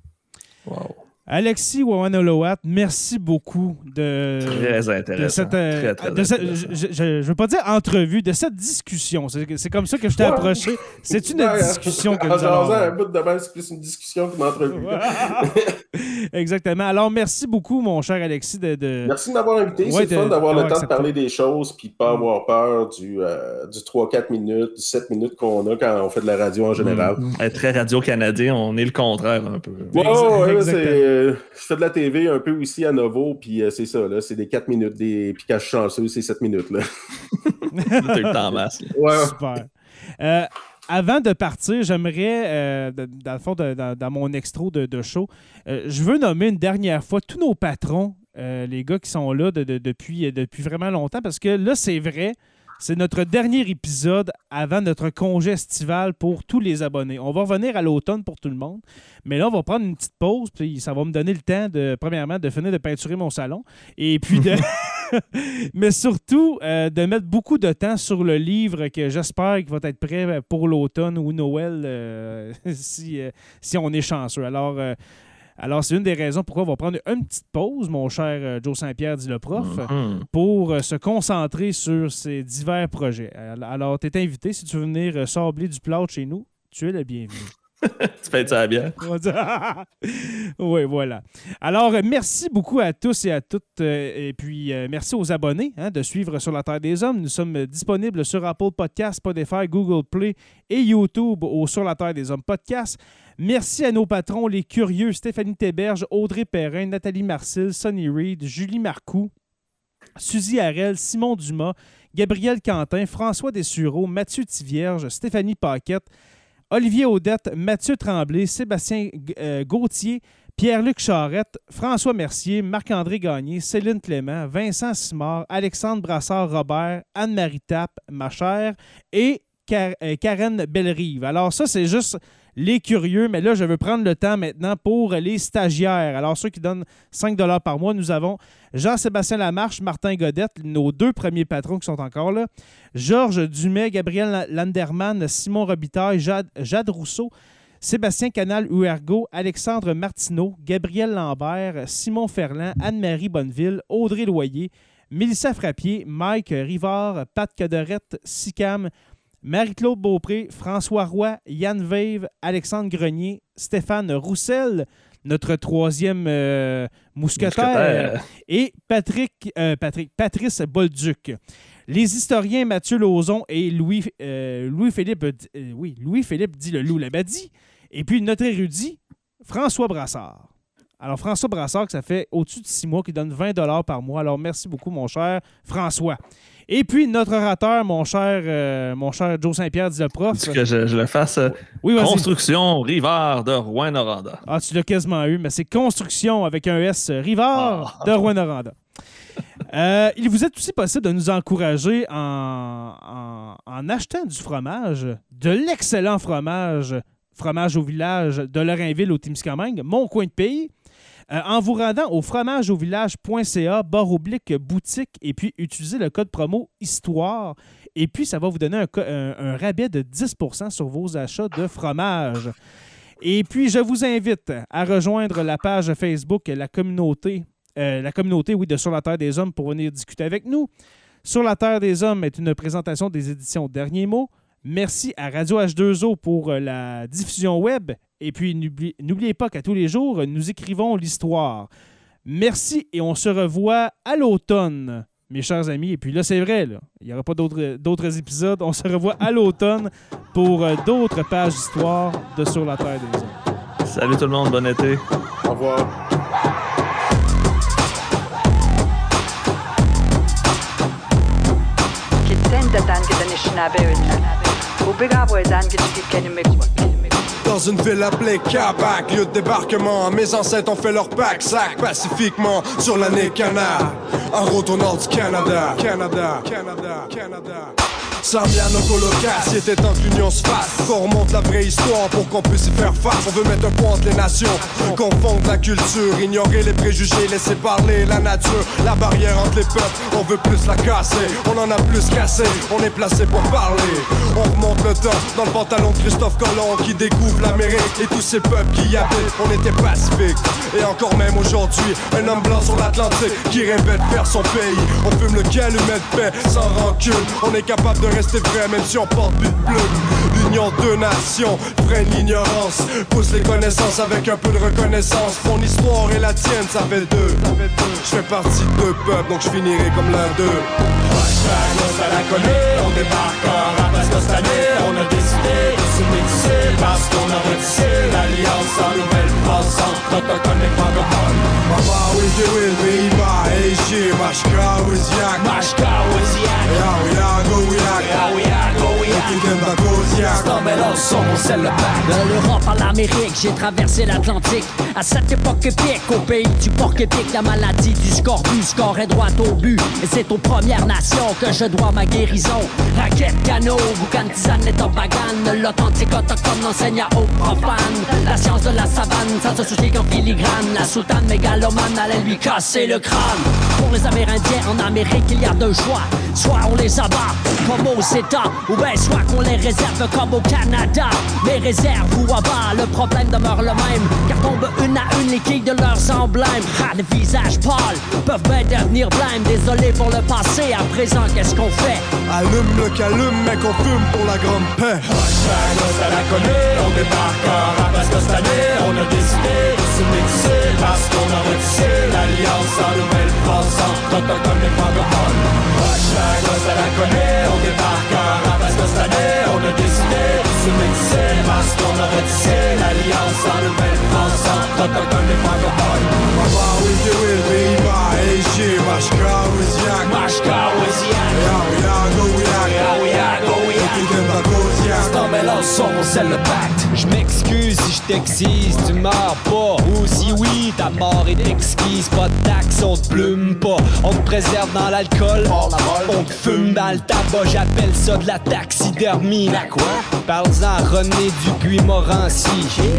Wow. Alexis Wawanoloat, merci beaucoup de, très intéressant. Euh, je ne veux pas dire entrevue, de cette discussion. C'est comme ça que je t'ai approché. C'est une discussion que nous allons un bout de c'est plus une discussion qu'une entrevue. *laughs* Exactement. Alors, merci beaucoup, mon cher Alexis. De, Merci de m'avoir invité. c'est fun d'avoir le temps de parler des choses puis de ne pas mm. avoir peur du, euh, du 3-4 minutes, du 7 minutes qu'on a quand on fait de la radio en général. Mm. Très radio-canadien, on est le contraire un peu. Oui, ouais, c'est je fais de la TV un peu aussi à Novo, puis euh, c'est ça, là, c'est des 4 minutes. Des... Puis quand je suis chanceux, c'est 7 minutes. Là. *laughs* T'as le temps masse. Super. Euh, avant de partir, j'aimerais, euh, dans le fond, dans, mon extro de, show, je veux nommer une dernière fois tous nos patrons, les gars qui sont là depuis, depuis vraiment longtemps, parce que là, c'est vrai, c'est notre dernier épisode avant notre congé estival pour tous les abonnés. On va revenir à l'automne pour tout le monde, mais là, on va prendre une petite pause, puis ça va me donner le temps, de, premièrement, de finir de peinturer mon salon, et puis de... *laughs* *laughs* mais surtout, euh, de mettre beaucoup de temps sur le livre que j'espère qu'il va être prêt pour l'automne ou Noël, euh, *laughs* si, euh, si on est chanceux. Alors, alors, c'est une des raisons pourquoi on va prendre une petite pause, mon cher euh, Joe Saint-Pierre, dit le prof, mm-hmm. pour euh, se concentrer sur ces divers projets. Alors, tu es invité. Si tu veux venir euh, sabler du plat chez nous, tu es le bienvenu. *laughs* tu fais ça bien. *laughs* oui, voilà. Alors, merci beaucoup à tous et à toutes. Et puis, merci aux abonnés hein, de suivre Sur la Terre des Hommes. Nous sommes disponibles sur Apple Podcasts, Spotify, Google Play et YouTube au Sur la Terre des Hommes podcast. Merci à nos patrons, les curieux Stéphanie Théberge, Audrey Perrin, Nathalie Marcil, Sonny Reed, Julie Marcoux, Suzy Harel, Simon Dumas, Gabriel Quentin, François Dessureau, Mathieu Tivierge, Stéphanie Paquette, Olivier Audette, Mathieu Tremblay, Sébastien euh, Gauthier, Pierre-Luc Charrette, François Mercier, Marc-André Gagné, Céline Clément, Vincent Simard, Alexandre Brassard-Robert, Anne-Marie Tappe, ma chère, et euh, Karen Bellerive. Alors ça, c'est juste les curieux, mais là, je veux prendre le temps maintenant pour les stagiaires. Alors, ceux qui donnent 5 par mois, nous avons Jean-Sébastien Lamarche, Martin Godette, nos deux premiers patrons qui sont encore là, Georges Dumais, Gabriel Landerman, Simon Robitaille, Jade, Rousseau, Sébastien Canal-Huergo, Alexandre Martineau, Gabriel Lambert, Simon Ferland, Anne-Marie Bonneville, Audrey Loyer, Mélissa Frappier, Mike Rivard, Pat Cadorette, Sicam, Marie-Claude Beaupré, François Roy, Yann Veive, Alexandre Grenier, Stéphane Roussel, notre troisième euh, mousquetaire, et Patrick, euh, Patrick, Patrice Bolduc. Les historiens Mathieu Lauzon et Louis, Louis Philippe, oui, Louis Philippe dit le loup dit. Et puis notre érudit, François Brassard. Alors, François Brassard, ça fait au-dessus de six mois, qui donne 20 par mois. Alors, merci beaucoup, mon cher François. Et puis, notre orateur, mon cher, euh, mon cher Joe Saint-Pierre, dit le prof. que je, le fasse. Euh, oui, Construction Rivard de Rouen-Noranda. Ah, tu l'as quasiment eu, mais c'est Construction avec un S Rivard ah. de Rouen-Noranda. Euh, il vous est aussi possible de nous encourager en, en achetant du fromage, de l'excellent fromage, fromage au village de Lorrainville au Témiscamingue, mon coin de pays. Euh, en vous rendant au fromageauvillage.ca, barre oblique boutique, et puis utilisez le code promo Histoire. Et puis, ça va vous donner un, rabais de 10% sur vos achats de fromage. Et puis, je vous invite à rejoindre la page Facebook, la communauté, euh, la communauté, oui, de Sur la Terre des Hommes pour venir discuter avec nous. Sur la Terre des Hommes est une présentation des éditions Derniers mots. Merci à Radio H2O pour euh, la diffusion web et puis, n'oubliez pas qu'à tous les jours, nous écrivons l'histoire. Merci et on se revoit à l'automne, mes chers amis. Et puis là, c'est vrai, il n'y aura pas d'autres épisodes. On se revoit à l'automne pour euh, d'autres pages d'histoire de Sur la Terre des Hommes. Salut tout le monde, bon été. Au revoir. Dans une ville appelée Kabak, lieu de débarquement, mes ancêtres ont fait leur pack sac pacifiquement sur l'année canard. Un retour nord du Canada, Canada, Canada, Canada. Sarmiano Colocasse, était temps que l'union se fasse. Qu'on remonte la vraie histoire pour qu'on puisse y faire face. On veut mettre un point entre les nations, confondre la culture, ignorer les préjugés, laisser parler la nature. La barrière entre les peuples, on veut plus la casser. On en a plus cassé, on est placé pour parler. On remonte le temps dans le pantalon de Christophe Colomb qui découvre l'Amérique et tous ces peuples qui y habitent. On était pacifiques. Et encore même aujourd'hui, un homme blanc sur l'Atlantique qui de faire son pays. On fume le calumet de paix sans rancune. On est capable de rester vrai même si on porte but bleu. L'union de nations freine l'ignorance, pousse les connaissances avec un peu de reconnaissance. Mon histoire et la tienne, ça fait deux. Je fais partie de deux peuples, donc je finirai comme l'un d'eux. on débarque en cette année on se mixer parce qu'on a retissé l'alliance en nouvelle France entre autochtones et francophones. Mama with you will be my Asia, Mashka with Yak, Mashka with Yak, Yao Yago Yak. Yeah, we are, go, we De l'Europe à l'Amérique, j'ai traversé l'Atlantique. À cette époque épique, au pays du porc épique, la maladie du scorbut, score est droit au but. Et c'est aux Premières Nations que je dois ma guérison. Raquette, canot, boucan, tisane et tobagane. L'authentique autochtone enseigne à haut profane. La science de la savane, sans se soucier qu'en filigrane. La soutane mégalomane allait lui casser le crâne. Pour les Amérindiens en Amérique, il y a deux choix. Soit on les abat, comme aux États, ou bien soit qu'on les réserve comme au Canada. Mais réserve ou abat, le problème demeure le même. Car tombent une à une les quilles de leurs emblèmes. Ah, les visages pâles peuvent bien devenir blêmes. Désolé pour le passé, à présent, qu'est-ce qu'on fait? Allume le calume, mais qu'on fume pour la grande paix. ça la connaît, on débarque en rap parce que cette année, on a décidé de se mixer parce qu'on a retissé l'alliance en Nouvelle-France entre autochtones et francophones. ça la connaît, on retissé l'alliance en Nouvelle-France autochtones et francophones. With you will be my Mashka with Yak, Mashka with Yak, Yao Yago Yak, yeah, we are, go, we are. Je m'excuse si je t'excise, tu meurs pas. Ou si oui, ta mort est exquise. Pas de taxe, on te plume pas. On te préserve dans l'alcool. On te fume dans le tabac, j'appelle ça de la taxidermie. La quoi? Parle-en René Dupuis-Morancy.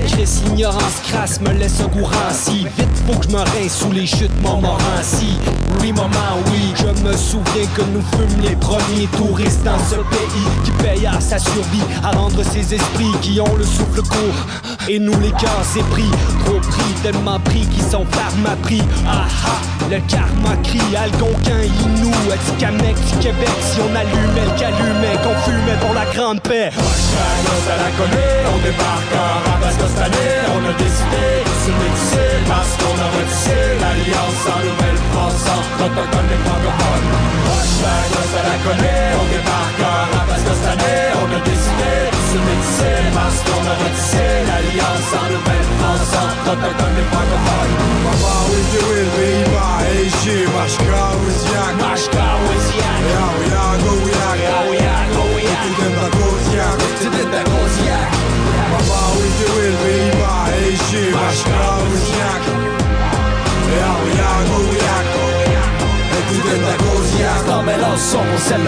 Chris ignorance crasse me laisse un courant si Vite, faut que je me rince sous les chutes Montmorency. Oui, maman, oui, je me souviens que nous fûmes les premiers touristes dans ce pays qui paye à sa survie, à rendre ses esprits qui ont le souffle court. Et nous les cœurs c'est pris, trop pris, tellement pris qu'ils sont pris. Ah ah, le karma crie, Algonquin, Inou, Atikamek, Québec. Si on allumait le calumet, qu'on fumait pour la grande paix. ça la connaît, on débarque en année, on a décidé se mixer Parce qu'on a retissé l'alliance en nouvelle France Autochtone et francophone Hashtag ça la connaît, on débarque en année on a décidé mixer Parce qu'on a retissé l'alliance en nouvelle France Autochtone et francophone Papa, we do it, viva, shit, Mashka, Wiziak Mashka, Wiziak Yeah, we are, go, we are Yeah, we are, go, we are Studenta Koziak Studenta Koziak Papa, we do it, viva, shit, Mashka, Wiziak Yeah, we are, go, we are Studenta Koziak Non mais là, son, on scelle